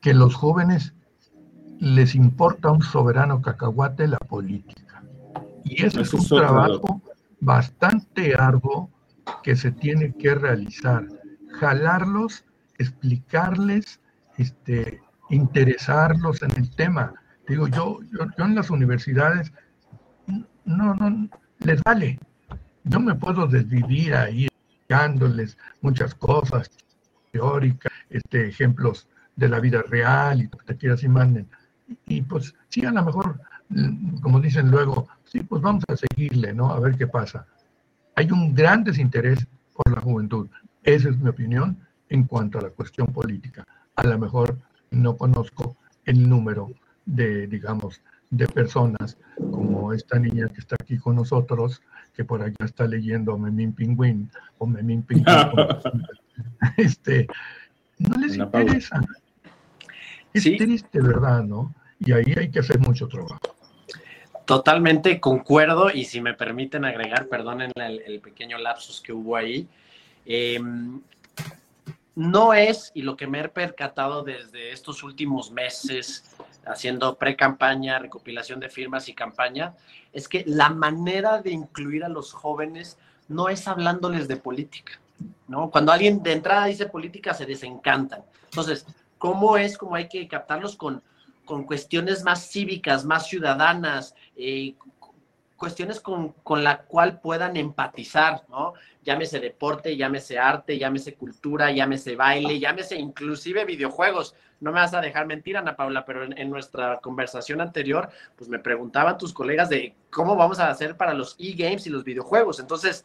que los jóvenes les importa un soberano cacahuate la política. Y eso es un trabajo bastante arduo que se tiene que realizar. Jalarlos, explicarles, este, interesarlos en el tema. Digo, yo, yo, en las universidades, no, no, les vale. Yo me puedo desvivir ahí explicándoles muchas cosas teóricas, este, ejemplos de la vida real y te quieras y manden. Y, pues sí, a lo mejor, como dicen luego, sí, pues vamos a seguirle, ¿no? A ver qué pasa. Hay un gran desinterés por la juventud. Esa es mi opinión en cuanto a la cuestión política. A lo mejor no conozco el número de, digamos, de personas como esta niña que está aquí con nosotros, que por allá está leyendo Memín Pingüín o Memín Pingüín. este, no les interesa. Es triste, ¿verdad? ¿No? Y ahí hay que hacer mucho trabajo. Totalmente concuerdo y si me permiten agregar, perdonen el, pequeño lapsus que hubo ahí, em, no es, y lo que me he percatado desde estos últimos meses, haciendo pre-campaña, recopilación de firmas y campaña, es que la manera de incluir a los jóvenes no es hablándoles de política, ¿no? Cuando alguien de entrada dice política, se desencantan. Entonces, cómo es como hay que captarlos con, con cuestiones más cívicas, más ciudadanas, cuestiones con, con, la cual puedan empatizar, ¿no? Llámese deporte, llámese arte, llámese cultura, llámese baile, llámese inclusive videojuegos. No me vas a dejar mentir, Ana Paula, pero en, nuestra conversación anterior, pues me preguntaban tus colegas de cómo vamos a hacer para los e-games y los videojuegos. Entonces,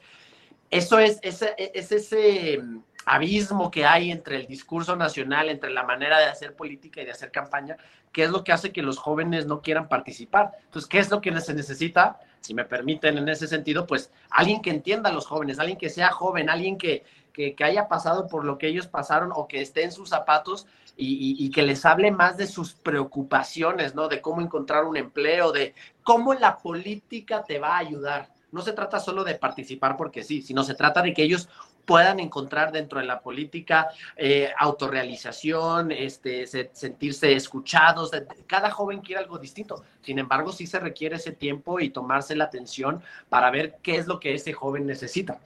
eso es, es, es ese abismo que hay entre el discurso nacional, entre la manera de hacer política y de hacer campaña, que es lo que hace que los jóvenes no quieran participar. Entonces, ¿qué es lo que se necesita? Si me permiten en ese sentido, pues alguien que entienda a los jóvenes, alguien que sea joven, alguien que, que, haya pasado por lo que ellos pasaron o que esté en sus zapatos y, y, que les hable más de sus preocupaciones, ¿no? De cómo encontrar un empleo, de cómo la política te va a ayudar. No se trata solo de participar porque sí, sino se trata de que ellos puedan encontrar dentro de la política eh, autorrealización, este, sentirse escuchados. Cada joven quiere algo distinto. Sin embargo, sí se requiere ese tiempo y tomarse la atención para ver qué es lo que ese joven necesita.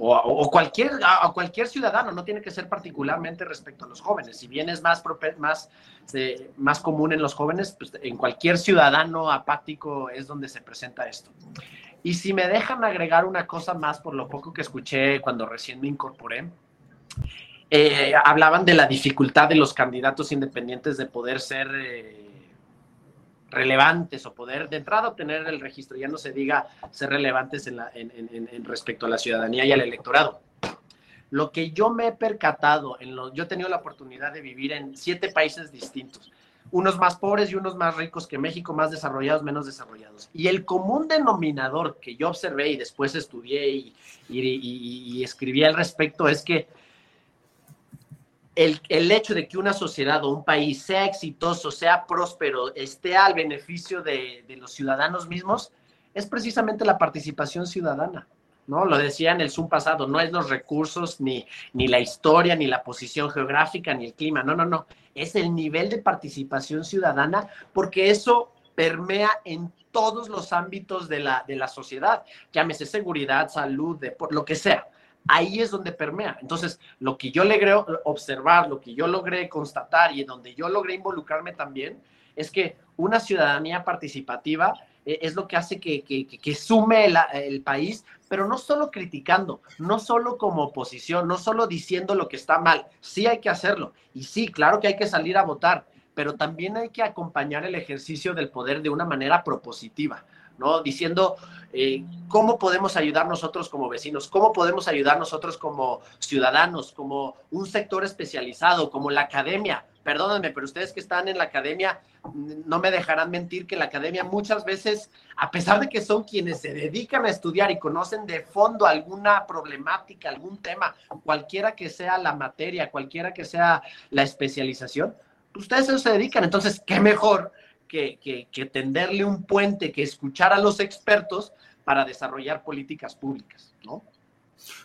O, cualquier, a, cualquier ciudadano, no tiene que ser particularmente respecto a los jóvenes. Si bien es más, más, más común en los jóvenes, pues en cualquier ciudadano apático es donde se presenta esto. Y si me dejan agregar una cosa más por lo poco que escuché cuando recién me incorporé, eh, hablaban de la dificultad de los candidatos independientes de poder ser eh, relevantes o poder de entrada obtener el registro, ya no se diga ser relevantes respecto a la ciudadanía y al electorado. Lo que yo me he percatado, en lo, yo he tenido la oportunidad de vivir en siete países distintos unos más pobres y unos más ricos que México, más desarrollados, menos desarrollados. Y el común denominador que yo observé y después estudié y, escribí al respecto es que el, hecho de que una sociedad o un país sea exitoso, sea próspero, esté al beneficio de los ciudadanos mismos, es precisamente la participación ciudadana. ¿No? Lo decía en el Zoom pasado, no es los recursos, ni, ni la historia, ni la posición geográfica, ni el clima, no, no, no, es el nivel de participación ciudadana, porque eso permea en todos los ámbitos de la, de la sociedad, llámese seguridad, salud, deporte, lo que sea. Ahí es donde permea. Entonces, lo que yo logré observar, lo que yo logré constatar y en donde yo logré involucrarme también, es que una ciudadanía participativa eh, es lo que hace que, que, sume el, país, pero no solo criticando, no solo como oposición, no solo diciendo lo que está mal, sí hay que hacerlo, y sí, claro que hay que salir a votar, pero también hay que acompañar el ejercicio del poder de una manera propositiva. ¿No? Diciendo eh, cómo podemos ayudar nosotros como vecinos, cómo podemos ayudar nosotros como ciudadanos, como un sector especializado, como la academia, perdónenme, pero ustedes que están en la academia no me dejarán mentir que la academia muchas veces, a pesar de que son quienes se dedican a estudiar y conocen de fondo alguna problemática, algún tema, cualquiera que sea la materia, cualquiera que sea la especialización, ustedes se dedican. Entonces, ¿qué mejor que, que, tenderle un puente, que escuchar a los expertos para desarrollar políticas públicas, ¿no?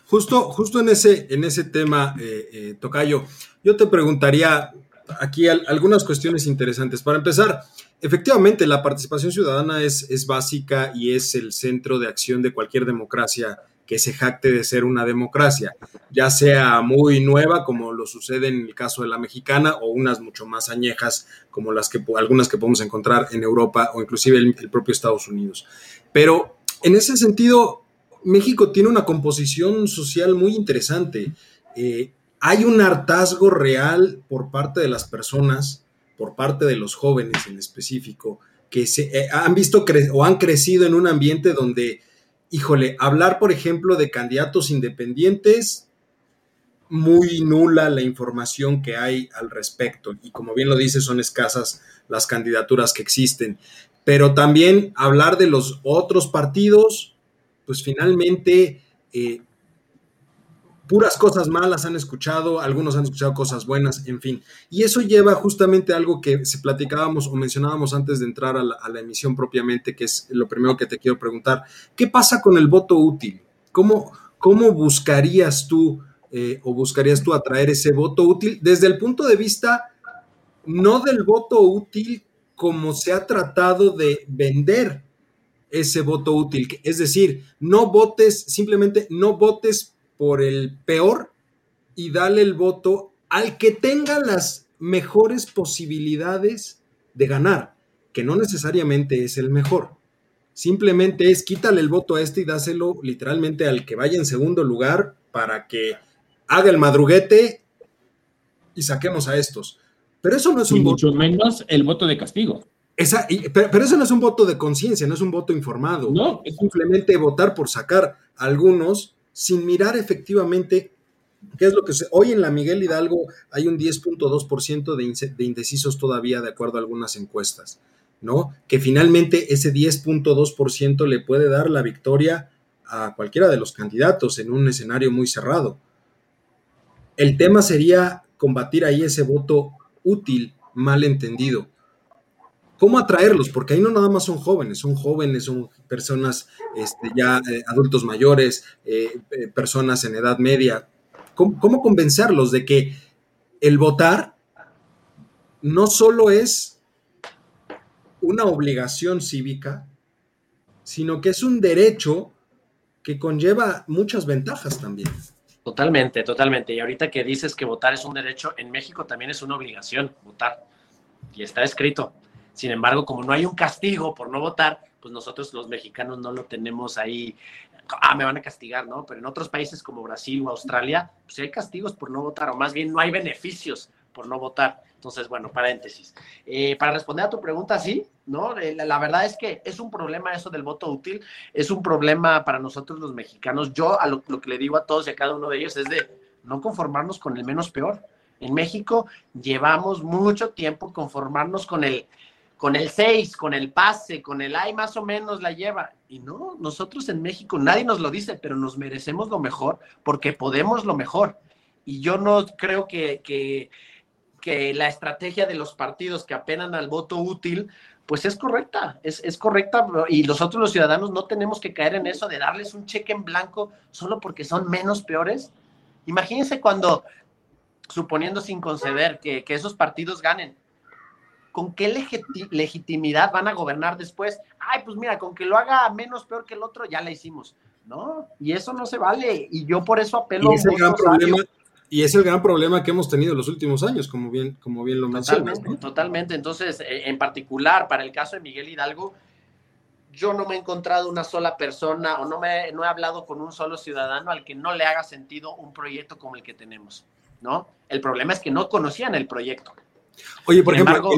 Justo, justo en ese, en ese tema, eh, eh, Tocayo, yo te preguntaría, aquí algunas cuestiones interesantes. Para empezar, efectivamente, la participación ciudadana es, es básica y es el centro de acción de cualquier democracia que se jacte de ser una democracia, ya sea muy nueva, como lo sucede en el caso de la mexicana, o unas mucho más añejas, como las que algunas que podemos encontrar en Europa o inclusive el, el propio Estados Unidos. Pero en ese sentido, México tiene una composición social muy interesante. Eh, hay un hartazgo real por parte de las personas, por parte de los jóvenes en específico, que se, eh, han visto o han crecido en un ambiente donde, híjole, hablar, por ejemplo, de candidatos independientes, muy nula la información que hay al respecto. Y como bien lo dice, son escasas las candidaturas que existen. Pero también hablar de los otros partidos, pues finalmente eh, puras cosas malas han escuchado, algunos han escuchado cosas buenas, en fin. Y eso lleva justamente a algo que se platicábamos o mencionábamos antes de entrar a la, emisión propiamente, que es lo primero que te quiero preguntar. ¿Qué pasa con el voto útil? ¿Cómo, cómo buscarías tú eh, o buscarías tú atraer ese voto útil desde el punto de vista no del voto útil como se ha tratado de vender ese voto útil? Es decir, no votes, simplemente no votes por el peor y dale el voto al que tenga las mejores posibilidades de ganar, que no necesariamente es el mejor. Simplemente es quítale el voto a este y dáselo literalmente al que vaya en segundo lugar para que haga el madruguete y saquemos a estos. Pero eso no es un mucho menos el voto de castigo. Esa, pero, eso no es un voto de conciencia, no es un voto informado. No, es simplemente votar por sacar a algunos sin mirar efectivamente qué es lo que se... Hoy en la Miguel Hidalgo hay un 10.2% de, de indecisos todavía, de acuerdo a algunas encuestas, ¿no? Que finalmente ese 10.2% le puede dar la victoria a cualquiera de los candidatos en un escenario muy cerrado. El tema sería combatir ahí ese voto útil, mal entendido. ¿Cómo atraerlos? Porque ahí no nada más son jóvenes, son jóvenes, son personas este, ya eh, adultos mayores, eh, eh, personas en edad media. ¿Cómo, convencerlos de que el votar no solo es una obligación cívica, sino que es un derecho que conlleva muchas ventajas también? Totalmente, totalmente. Y ahorita que dices que votar es un derecho, en México también es una obligación votar. Y está escrito. Sin embargo, como no hay un castigo por no votar, pues nosotros los mexicanos no lo tenemos ahí, ah, me van a castigar, ¿no? Pero en otros países como Brasil o Australia, pues hay castigos por no votar, o más bien no hay beneficios por no votar. Entonces, bueno, paréntesis. Eh, para responder a tu pregunta, sí, ¿no? Eh, la, verdad es que es un problema eso del voto útil, es un problema para nosotros los mexicanos. Yo a lo, lo que le digo a todos y a cada uno de ellos es de no conformarnos con el menos peor. En México llevamos mucho tiempo conformarnos con el, con el 6, con el pase, con el ay, más o menos la lleva. Y no, nosotros en México, nadie nos lo dice, pero nos merecemos lo mejor porque podemos lo mejor. Y yo no creo que, que, que la estrategia de los partidos que apenan al voto útil, pues es correcta, es, es, correcta y nosotros los ciudadanos no tenemos que caer en eso de darles un cheque en blanco solo porque son menos peores. Imagínense cuando, suponiendo sin conceder que, que esos partidos ganen, ¿con qué legitimidad van a gobernar después? Ay, pues mira, con que lo haga menos peor que el otro, ya la hicimos. No, y eso no se vale. Y yo por eso apelo y es el gran problema Y es el gran problema que hemos tenido en los últimos años, como bien, como bien lo mencionas. Totalmente, totalmente. Entonces, eh, en particular, para el caso de Miguel Hidalgo, yo no me he encontrado una sola persona o no, me, no he hablado con un solo ciudadano al que no le haga sentido un proyecto como el que tenemos, ¿no? El problema es que no conocían el proyecto. Oye, por ejemplo,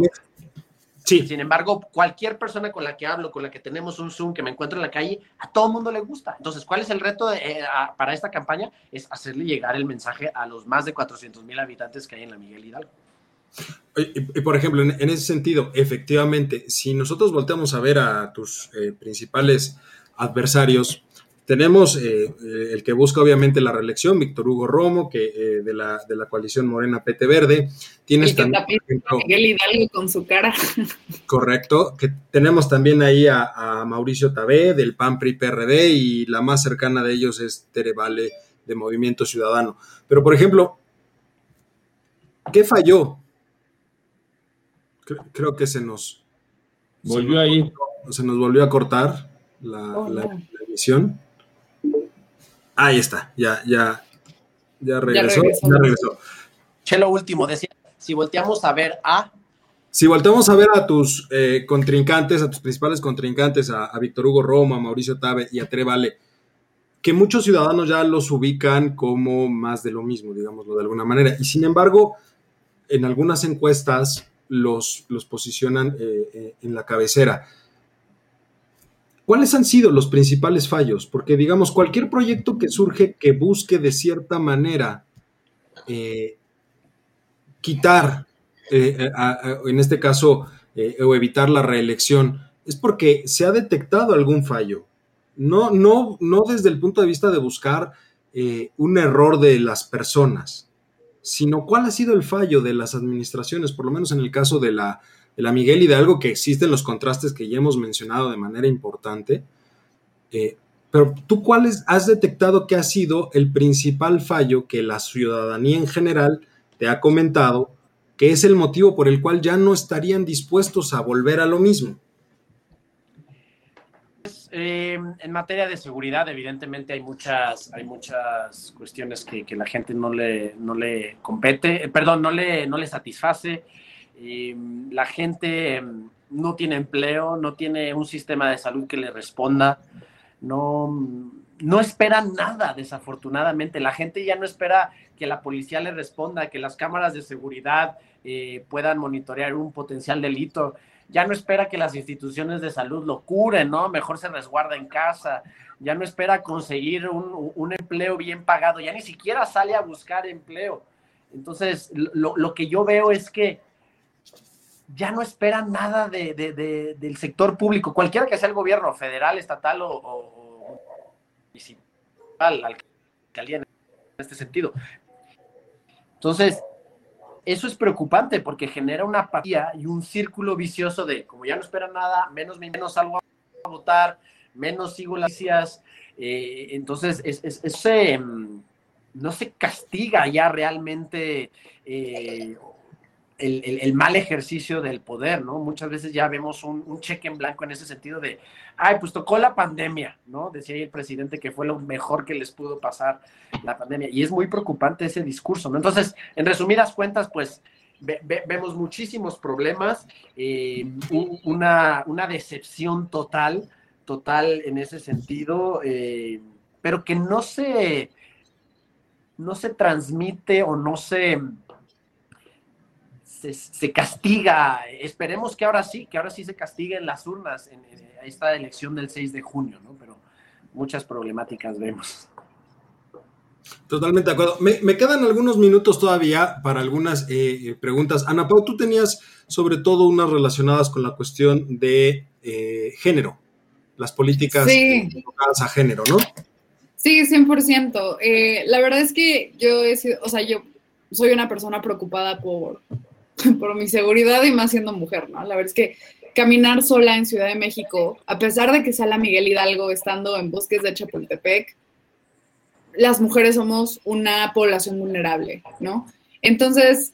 sí. sin embargo, cualquier persona con la que hablo, con la que tenemos un Zoom, que me encuentro en la calle, a todo el mundo le gusta. Entonces, ¿cuál es el reto eh, para esta campaña? Es hacerle llegar el mensaje a los más de 400 mil habitantes que hay en la Miguel Hidalgo. Y, por ejemplo, en, ese sentido, efectivamente, si nosotros volteamos a ver a tus eh, principales adversarios, tenemos eh, eh, el que busca obviamente la reelección, Víctor Hugo Romo, que eh, de, la, de la coalición Morena PT Verde. Tienes también, Miguel Hidalgo con su cara. Correcto, que tenemos también ahí a, Mauricio Tabé del PAN PRI PRD y la más cercana de ellos es Tere Vale de Movimiento Ciudadano. Pero por ejemplo, ¿qué falló? Creo, que se nos volvió ahí. Se nos volvió a cortar la, oh, la emisión. Ahí está, ya, ya, ya regresó. Ya regresó. Che, lo último, decía, si volteamos a ver a... Si volteamos a ver a tus eh, contrincantes, a tus principales contrincantes, a, Víctor Hugo Roma, a Mauricio Tabe y a Trevale, que muchos ciudadanos ya los ubican como más de lo mismo, digámoslo de alguna manera. Y sin embargo, en algunas encuestas los, los posicionan eh, eh, en la cabecera. ¿Cuáles han sido los principales fallos? Porque, digamos, cualquier proyecto que surge que busque de cierta manera eh, quitar, eh, eh, en este caso, o evitar la reelección, es porque se ha detectado algún fallo. No, no, no desde el punto de vista de buscar un error de las personas, sino cuál ha sido el fallo de las administraciones, por lo menos en el caso de la de la Miguel y de algo que existen los contrastes que ya hemos mencionado de manera importante. Eh, pero tú cuáles has detectado que ha sido el principal fallo que la ciudadanía en general te ha comentado, que es el motivo por el cual ya no estarían dispuestos a volver a lo mismo. Pues, eh, en materia de seguridad, evidentemente hay muchas, hay muchas cuestiones que, la gente no le, no le compete, eh, perdón, no le, no le satisface. Em, la gente em, no tiene empleo, no tiene un sistema de salud que le responda, no, no espera nada, desafortunadamente. La gente ya no espera que la policía le responda, que las cámaras de seguridad eh, puedan monitorear un potencial delito. Ya no espera que las instituciones de salud lo curen, ¿no? Mejor se resguarda en casa. Ya no espera conseguir un, un empleo bien pagado. Ya ni siquiera sale a buscar empleo. Entonces, lo, lo que yo veo es que ya no esperan nada de, del sector público, cualquiera que sea el gobierno, federal, estatal o, municipal, alcaldía en este sentido. Entonces, eso es preocupante porque genera una apatía y un círculo vicioso de, como ya no esperan nada, menos menos salgo a votar, menos sigo las noticias. Eh, entonces, es, em, no se castiga ya realmente eh, el, mal ejercicio del poder, ¿no? Muchas veces ya vemos un, cheque en blanco en ese sentido de, ay, pues tocó la pandemia, ¿no? Decía ahí el presidente que fue lo mejor que les pudo pasar la pandemia. Y es muy preocupante ese discurso, ¿no? Entonces, en resumidas cuentas, pues vemos muchísimos problemas, eh, una, decepción total, total en ese sentido, eh, pero que no se, no se transmite o no se se, castiga. Esperemos que ahora sí, que ahora sí se castigue en las urnas en, esta elección del 6 de junio, ¿no? Pero muchas problemáticas vemos. Totalmente de acuerdo. Me, quedan algunos minutos todavía para algunas eh, eh, preguntas. Ana Pau, tú tenías sobre todo unas relacionadas con la cuestión de eh, género, las políticas enfocadas a género, ¿no? Sí, 100%. la verdad es que yo he sido, o sea, yo soy una persona preocupada por por mi seguridad y más siendo mujer, ¿no? La verdad es que caminar sola en Ciudad de México, a pesar de que sea la Miguel Hidalgo estando en bosques de Chapultepec, las mujeres somos una población vulnerable, ¿no? Entonces,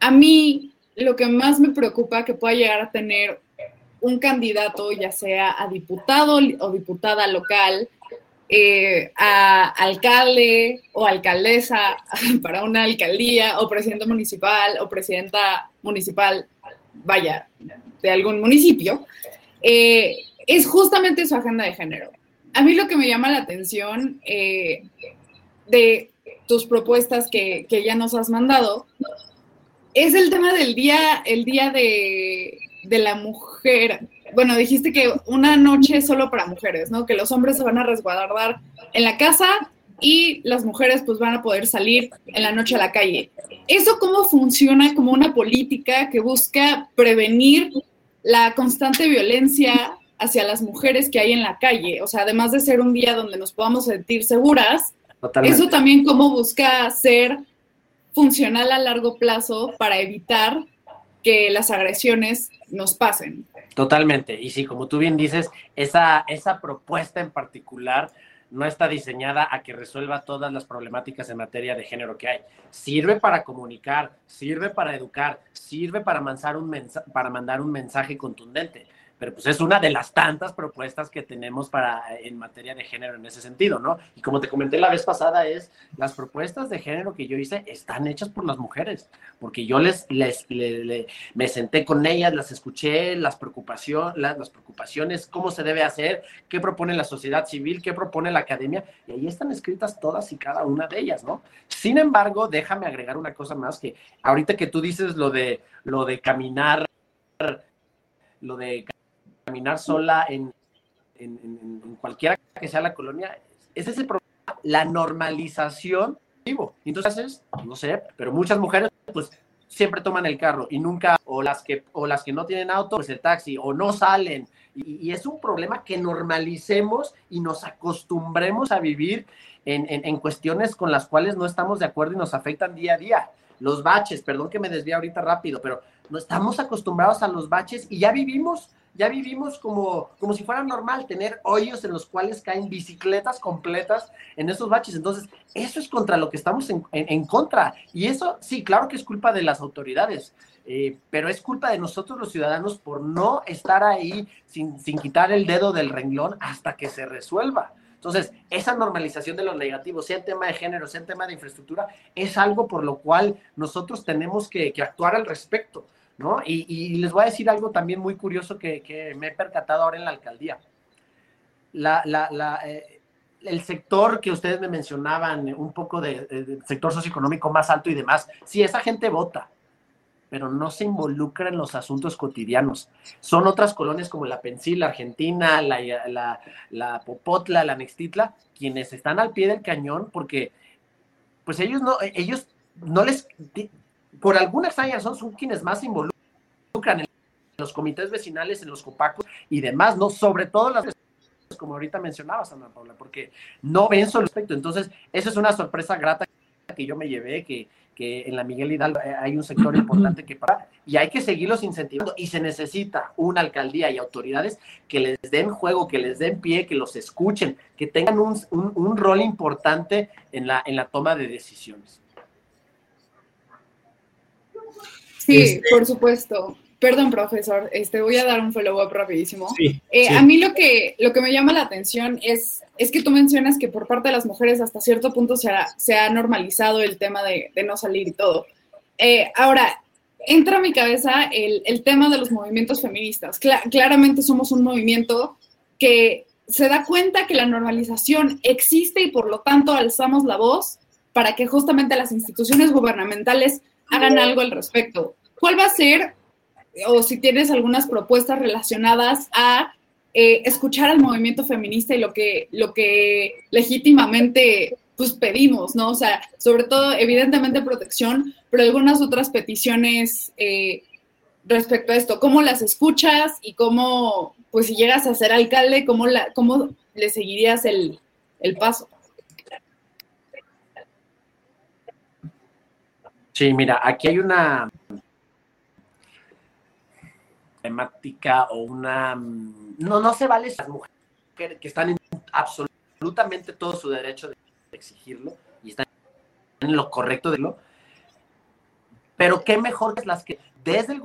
a mí lo que más me preocupa que pueda llegar a tener un candidato, ya sea a diputado o diputada local, eh, a alcalde o alcaldesa para una alcaldía o presidente municipal o presidenta municipal, vaya, de algún municipio, eh, es justamente su agenda de género. A mí lo que me llama la atención eh, de tus propuestas que, que, ya nos has mandado es el tema del día, el día de, de la mujer. Bueno, dijiste que una noche solo para mujeres, ¿no? Que los hombres se van a resguardar en la casa y las mujeres pues van a poder salir en la noche a la calle. ¿Eso cómo funciona como una política que busca prevenir la constante violencia hacia las mujeres que hay en la calle? O sea, además de ser un día donde nos podamos sentir seguras, eso también cómo busca ser funcional a largo plazo para evitar que las agresiones nos pasen. Totalmente. Y sí, como tú bien dices, esa, esa propuesta en particular no está diseñada a que resuelva todas las problemáticas en materia de género que hay. Sirve para comunicar, sirve para educar, sirve para, un para mandar un mensaje contundente pero pues es una de las tantas propuestas que tenemos para en materia de género en ese sentido, ¿no? Y como te comenté la vez pasada es las propuestas de género que yo hice están hechas por las mujeres, porque yo les, les, me senté con ellas, las escuché, las preocupaciones, las, las preocupaciones, cómo se debe hacer, qué propone la sociedad civil, qué propone la academia, y ahí están escritas todas y cada una de ellas, ¿no? Sin embargo, déjame agregar una cosa más que ahorita que tú dices lo de lo de caminar lo de caminar sola en, en, cualquiera que sea la colonia, es ese problema, la normalización. Entonces, no sé, pero muchas mujeres, pues siempre toman el carro y nunca, o las que, o las que no tienen auto, pues el taxi, o no salen. Y, y es un problema que normalicemos y nos acostumbremos a vivir en, en, en, cuestiones con las cuales no estamos de acuerdo y nos afectan día a día. Los baches, perdón que me desvíe ahorita rápido, pero no estamos acostumbrados a los baches y ya vivimos ya vivimos como, como si fuera normal tener hoyos en los cuales caen bicicletas completas en esos baches. Entonces, eso es contra lo que estamos en, contra. Y eso, sí, claro que es culpa de las autoridades, eh, pero es culpa de nosotros los ciudadanos por no estar ahí sin, sin quitar el dedo del renglón hasta que se resuelva. Entonces, esa normalización de los negativos, sea en tema de género, sea en tema de infraestructura, es algo por lo cual nosotros tenemos que, que actuar al respecto. ¿No? Y, les voy a decir algo también muy curioso que, me he percatado ahora en la alcaldía. Eh, el sector que ustedes me mencionaban, un poco de, sector socioeconómico más alto y demás, sí, esa gente vota, pero no se involucra en los asuntos cotidianos. Son otras colonias como la Pensil, la Argentina, la, la, Popotla, la Nextitla, quienes están al pie del cañón porque pues ellos no, ellos no les por alguna extraña razón, son quienes más se involucran en los comités vecinales, en los copacos y demás, ¿no? Sobre todo las como ahorita mencionabas, Ana Paula, porque no ven su respecto. Entonces, eso es una sorpresa grata que yo me llevé, que, que en la Miguel Hidalgo hay un sector importante que para, y hay que seguirlos incentivando, y se necesita una alcaldía y autoridades que les den juego, que les den pie, que los escuchen, que tengan un, un, un rol importante en la, en la toma de decisiones. Sí, este por supuesto. Perdón, profesor, este, voy a dar un follow-up rapidísimo. Eh, a mí lo que, lo que me llama la atención es, es que tú mencionas que por parte de las mujeres hasta cierto punto se ha, se ha normalizado el tema de, de no salir y todo. Eh, ahora, entra a mi cabeza el, el tema de los movimientos feministas. claramente somos un movimiento que se da cuenta que la normalización existe y por lo tanto alzamos la voz para que justamente las instituciones gubernamentales hagan algo al respecto. ¿Cuál va a ser, o si tienes algunas propuestas relacionadas a eh, escuchar al movimiento feminista y lo que, lo que legítimamente pues pedimos, ¿no? O sea, sobre todo, evidentemente protección, pero algunas otras peticiones eh, respecto a esto, ¿cómo las escuchas y cómo, pues si llegas a ser alcalde, cómo, la, cómo le seguirías el, el paso? Sí, mira, aquí hay una... problemática o una... No, no se vale las mujeres que están en absolutamente todo su derecho de exigirlo y están en lo correcto de lo. Pero qué mejor que las que desde el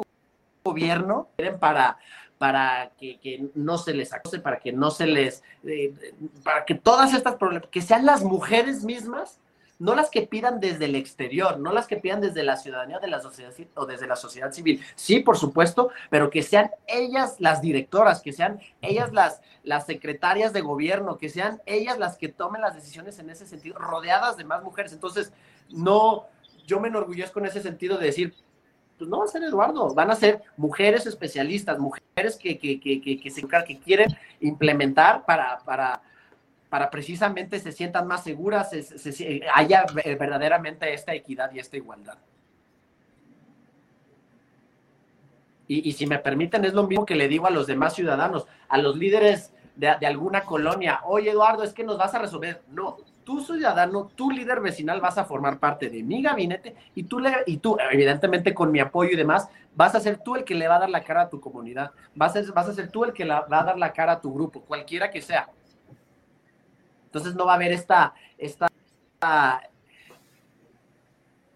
gobierno quieren para para que, que no se les acose, para que no se les, eh, para que todas estas problemas, que sean las mujeres mismas, no las que pidan desde el exterior, no las que pidan desde la ciudadanía de la sociedad, ci- o desde la sociedad civil. Sí, por supuesto, pero que sean ellas las directoras, que sean ellas las, las secretarias de gobierno, que sean ellas las que tomen las decisiones en ese sentido, rodeadas de más mujeres. Entonces, no, yo me enorgullezco en ese sentido de decir, pues no va a ser Eduardo, van a ser mujeres especialistas, mujeres que, que, que, que, que se encargan, que quieren implementar para, para, para precisamente se sientan más seguras, se- se- se- haya verdaderamente esta equidad y esta igualdad. Y, si me permiten, es lo mismo que le digo a los demás ciudadanos, a los líderes de, alguna colonia, oye Eduardo, es que nos vas a resolver. No, tú ciudadano, tú líder vecinal vas a formar parte de mi gabinete y tú, y tú evidentemente con mi apoyo y demás, vas a ser tú el que le va a dar la cara a tu comunidad, vas a, ser- vas a ser tú el que la, va a dar la cara a tu grupo, cualquiera que sea. Entonces no va a haber esta, esta,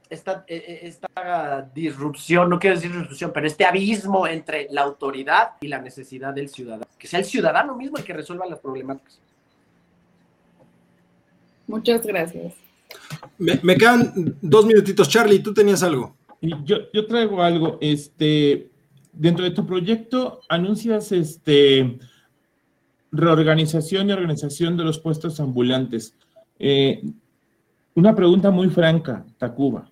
esta, eh, eh, esta disrupción, no quiero decir disrupción, pero este abismo entre la autoridad y la necesidad del ciudadano. Que sea el ciudadano mismo el que resuelva las problemáticas. Muchas gracias. Me, me quedan dos minutitos. Charlie, tú tenías algo. Yo, yo traigo algo, este, dentro de tu proyecto anuncias este reorganización y organización de los puestos ambulantes. Eh, una pregunta muy franca, Tacuba,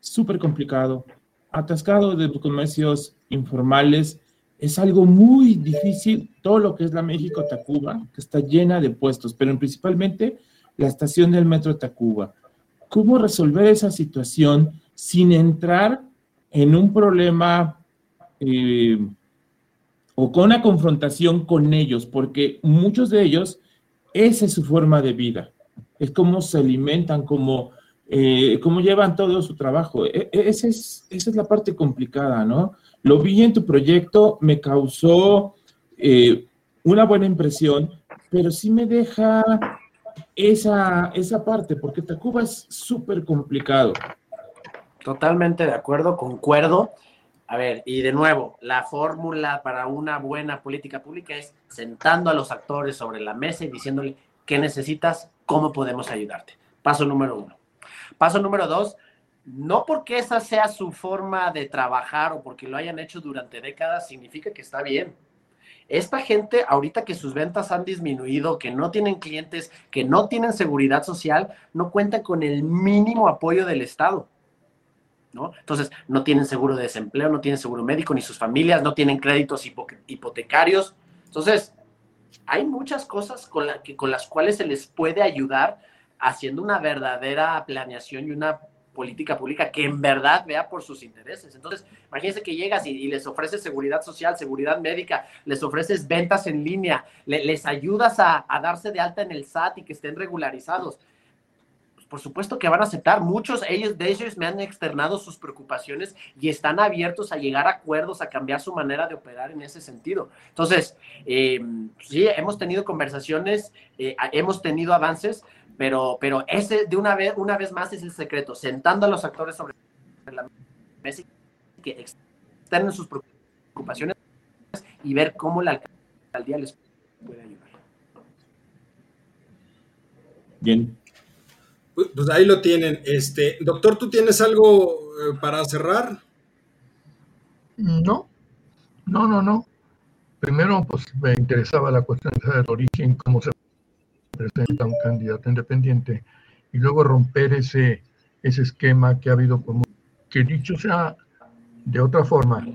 súper complicado, atascado de comercios informales, es algo muy difícil, todo lo que es la México Tacuba, que está llena de puestos, pero principalmente la estación del metro Tacuba. ¿Cómo resolver esa situación sin entrar en un problema eh, o con una confrontación con ellos? Porque muchos de ellos, esa es su forma de vida, es cómo se alimentan, cómo, eh, cómo llevan todo su trabajo. E- e- esa, es, esa es la parte complicada, ¿no? Lo vi en tu proyecto, me causó eh, una buena impresión, pero sí me deja esa, esa parte, porque Tacuba es súper complicado. Totalmente de acuerdo, concuerdo. A ver, y de nuevo, la fórmula para una buena política pública es sentando a los actores sobre la mesa y diciéndole qué necesitas, cómo podemos ayudarte. Paso número uno. Paso número dos, no porque esa sea su forma de trabajar o porque lo hayan hecho durante décadas, significa que está bien. Esta gente, ahorita que sus ventas han disminuido, que no tienen clientes, que no tienen seguridad social, no cuentan con el mínimo apoyo del Estado. ¿No? Entonces, no tienen seguro de desempleo, no tienen seguro médico, ni sus familias, no tienen créditos hipo- hipotecarios. Entonces, hay muchas cosas con, la que, con las cuales se les puede ayudar haciendo una verdadera planeación y una política pública que en verdad vea por sus intereses. Entonces, imagínense que llegas y, y les ofreces seguridad social, seguridad médica, les ofreces ventas en línea, le- les ayudas a, a darse de alta en el SAT y que estén regularizados por supuesto que van a aceptar. Muchos ellos, de ellos me han externado sus preocupaciones y están abiertos a llegar a acuerdos, a cambiar su manera de operar en ese sentido. Entonces, eh, sí, hemos tenido conversaciones, eh, hemos tenido avances, pero, pero ese de una vez, una vez más es el secreto, sentando a los actores sobre la mesa que externen sus preocupaciones y ver cómo la alcaldía les puede ayudar. Bien. Pues pues ahí lo tienen. Este, doctor, ¿tú tienes algo eh, para cerrar? No, no, no, no. Primero, pues me interesaba la cuestión del origen, cómo se presenta un candidato independiente, y luego romper ese, ese esquema que ha habido mu- que dicho sea de otra forma,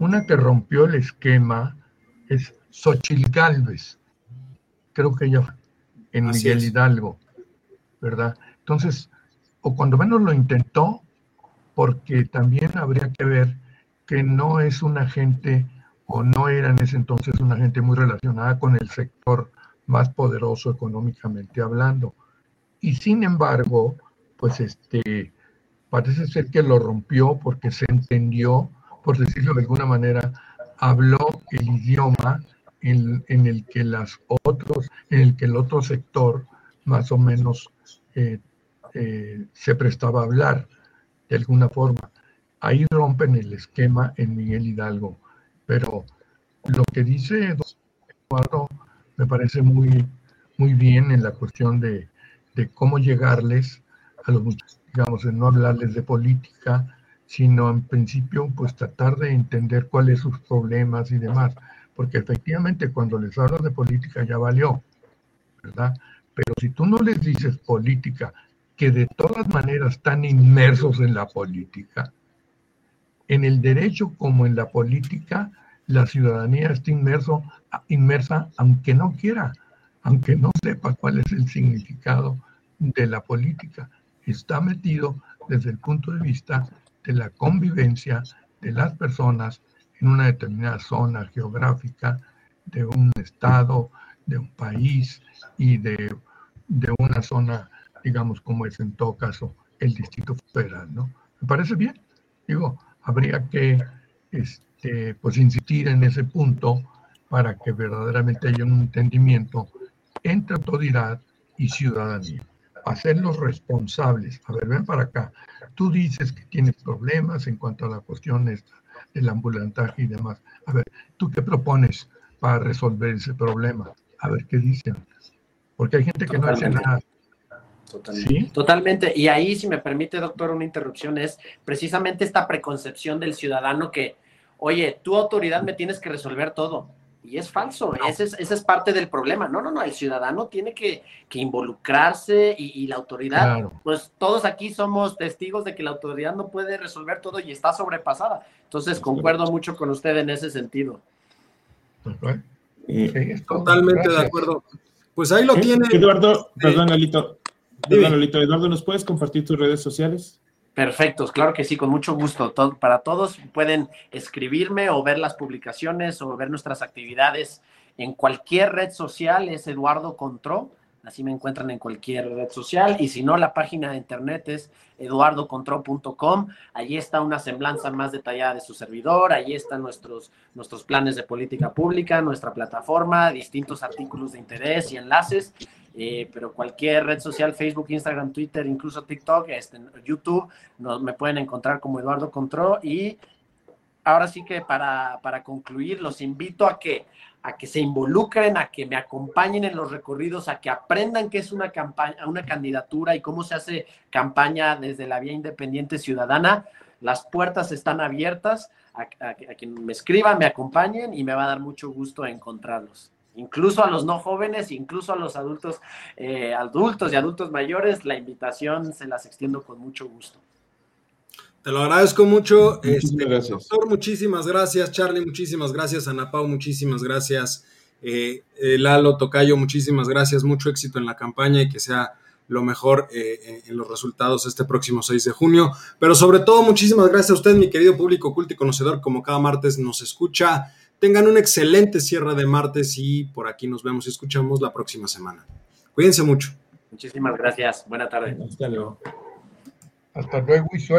una que rompió el esquema es Xochil Gálvez. Creo que ella en Así Miguel es. Hidalgo, ¿verdad? Entonces, o cuando menos lo intentó, porque también habría que ver que no es una gente, o no era en ese entonces una gente muy relacionada con el sector más poderoso económicamente hablando. Y sin embargo, pues este, parece ser que lo rompió porque se entendió, por decirlo de alguna manera, habló el idioma en, el que las otros, en el que el otro sector más o menos eh, eh, se prestaba a hablar de alguna forma. Ahí rompen el esquema en Miguel Hidalgo, pero lo que dice Eduardo me parece muy, muy bien en la cuestión de, de cómo llegarles a los digamos, en no hablarles de política, sino en principio pues tratar de entender cuáles son sus problemas y demás, porque efectivamente cuando les hablas de política ya valió, ¿verdad? Pero si tú no les dices política, que de todas maneras están inmersos en la política, en el derecho como en la política, la ciudadanía está inmerso, inmersa aunque no quiera, aunque no sepa cuál es el significado de la política. Está metido desde el punto de vista de la convivencia de las personas en una determinada zona geográfica, de un estado, de un país y de, una zona, digamos, como es en todo caso el Distrito Federal, ¿no? Me parece bien. Digo, habría que este, pues insistir en ese punto para que verdaderamente haya un entendimiento entre autoridad y ciudadanía hacerlos responsables. A ver, ven para acá. Tú dices que tienes problemas en cuanto a la cuestión del ambulantaje y demás. A ver, ¿tú qué propones para resolver ese problema? A ver qué dicen. Porque hay gente que no hace nada. Totalmente. Totalmente. Y ahí, si me permite, doctor, una interrupción, es precisamente esta preconcepción del ciudadano que, oye, tu autoridad me tienes que resolver todo. Y es falso, ese, es, ese es parte del problema. No, no, no, el ciudadano tiene que, involucrarse y, la autoridad, pues todos aquí somos testigos de que la autoridad no puede resolver todo y está sobrepasada. Entonces, concuerdo mucho con usted en ese sentido. Totalmente de acuerdo. Pues ahí lo eh, tiene. Eduardo, perdón, Lolito. Perdón, Lolito. Eduardo, ¿nos puedes compartir tus redes sociales? Perfectos, claro que sí, con mucho gusto. para todos pueden escribirme o ver las publicaciones o ver nuestras actividades en cualquier red social, es Eduardo Contró, así me encuentran en cualquier red social, y si no, la página de internet es eduardocontró.com, allí está una semblanza más detallada de su servidor, allí están nuestros, nuestros planes de política pública, nuestra plataforma, distintos artículos de interés y enlaces, eh, pero cualquier red social, Facebook, Instagram, Twitter, incluso TikTok, este, YouTube, me pueden encontrar como Eduardo Contró. Y ahora sí que para, para concluir, los invito a que, a que se involucren, a que me acompañen en los recorridos, a que aprendan qué es una campaña, una candidatura y cómo se hace campaña desde la vía independiente ciudadana. Las puertas están abiertas, a, a, quien me escriban, me acompañen y me va a dar mucho gusto encontrarlos incluso a los no jóvenes, incluso a los adultos, eh, adultos y adultos mayores, la invitación se las extiendo con mucho gusto. Te lo agradezco mucho. Muchísimas este, gracias. Doctor, muchísimas gracias. Charlie, muchísimas gracias. Ana Pau, muchísimas gracias. Eh, eh, Lalo, Tocayo, muchísimas gracias. Mucho éxito en la campaña y que sea lo mejor en los resultados este próximo 6 de junio. Pero sobre todo, muchísimas gracias a usted, mi querido público culto y conocedor, como cada martes nos escucha. Tengan un excelente cierre de martes y por aquí nos vemos y escuchamos la próxima semana. Cuídense mucho. Muchísimas gracias. Buena tarde. Hasta luego. Hasta luego y suerte.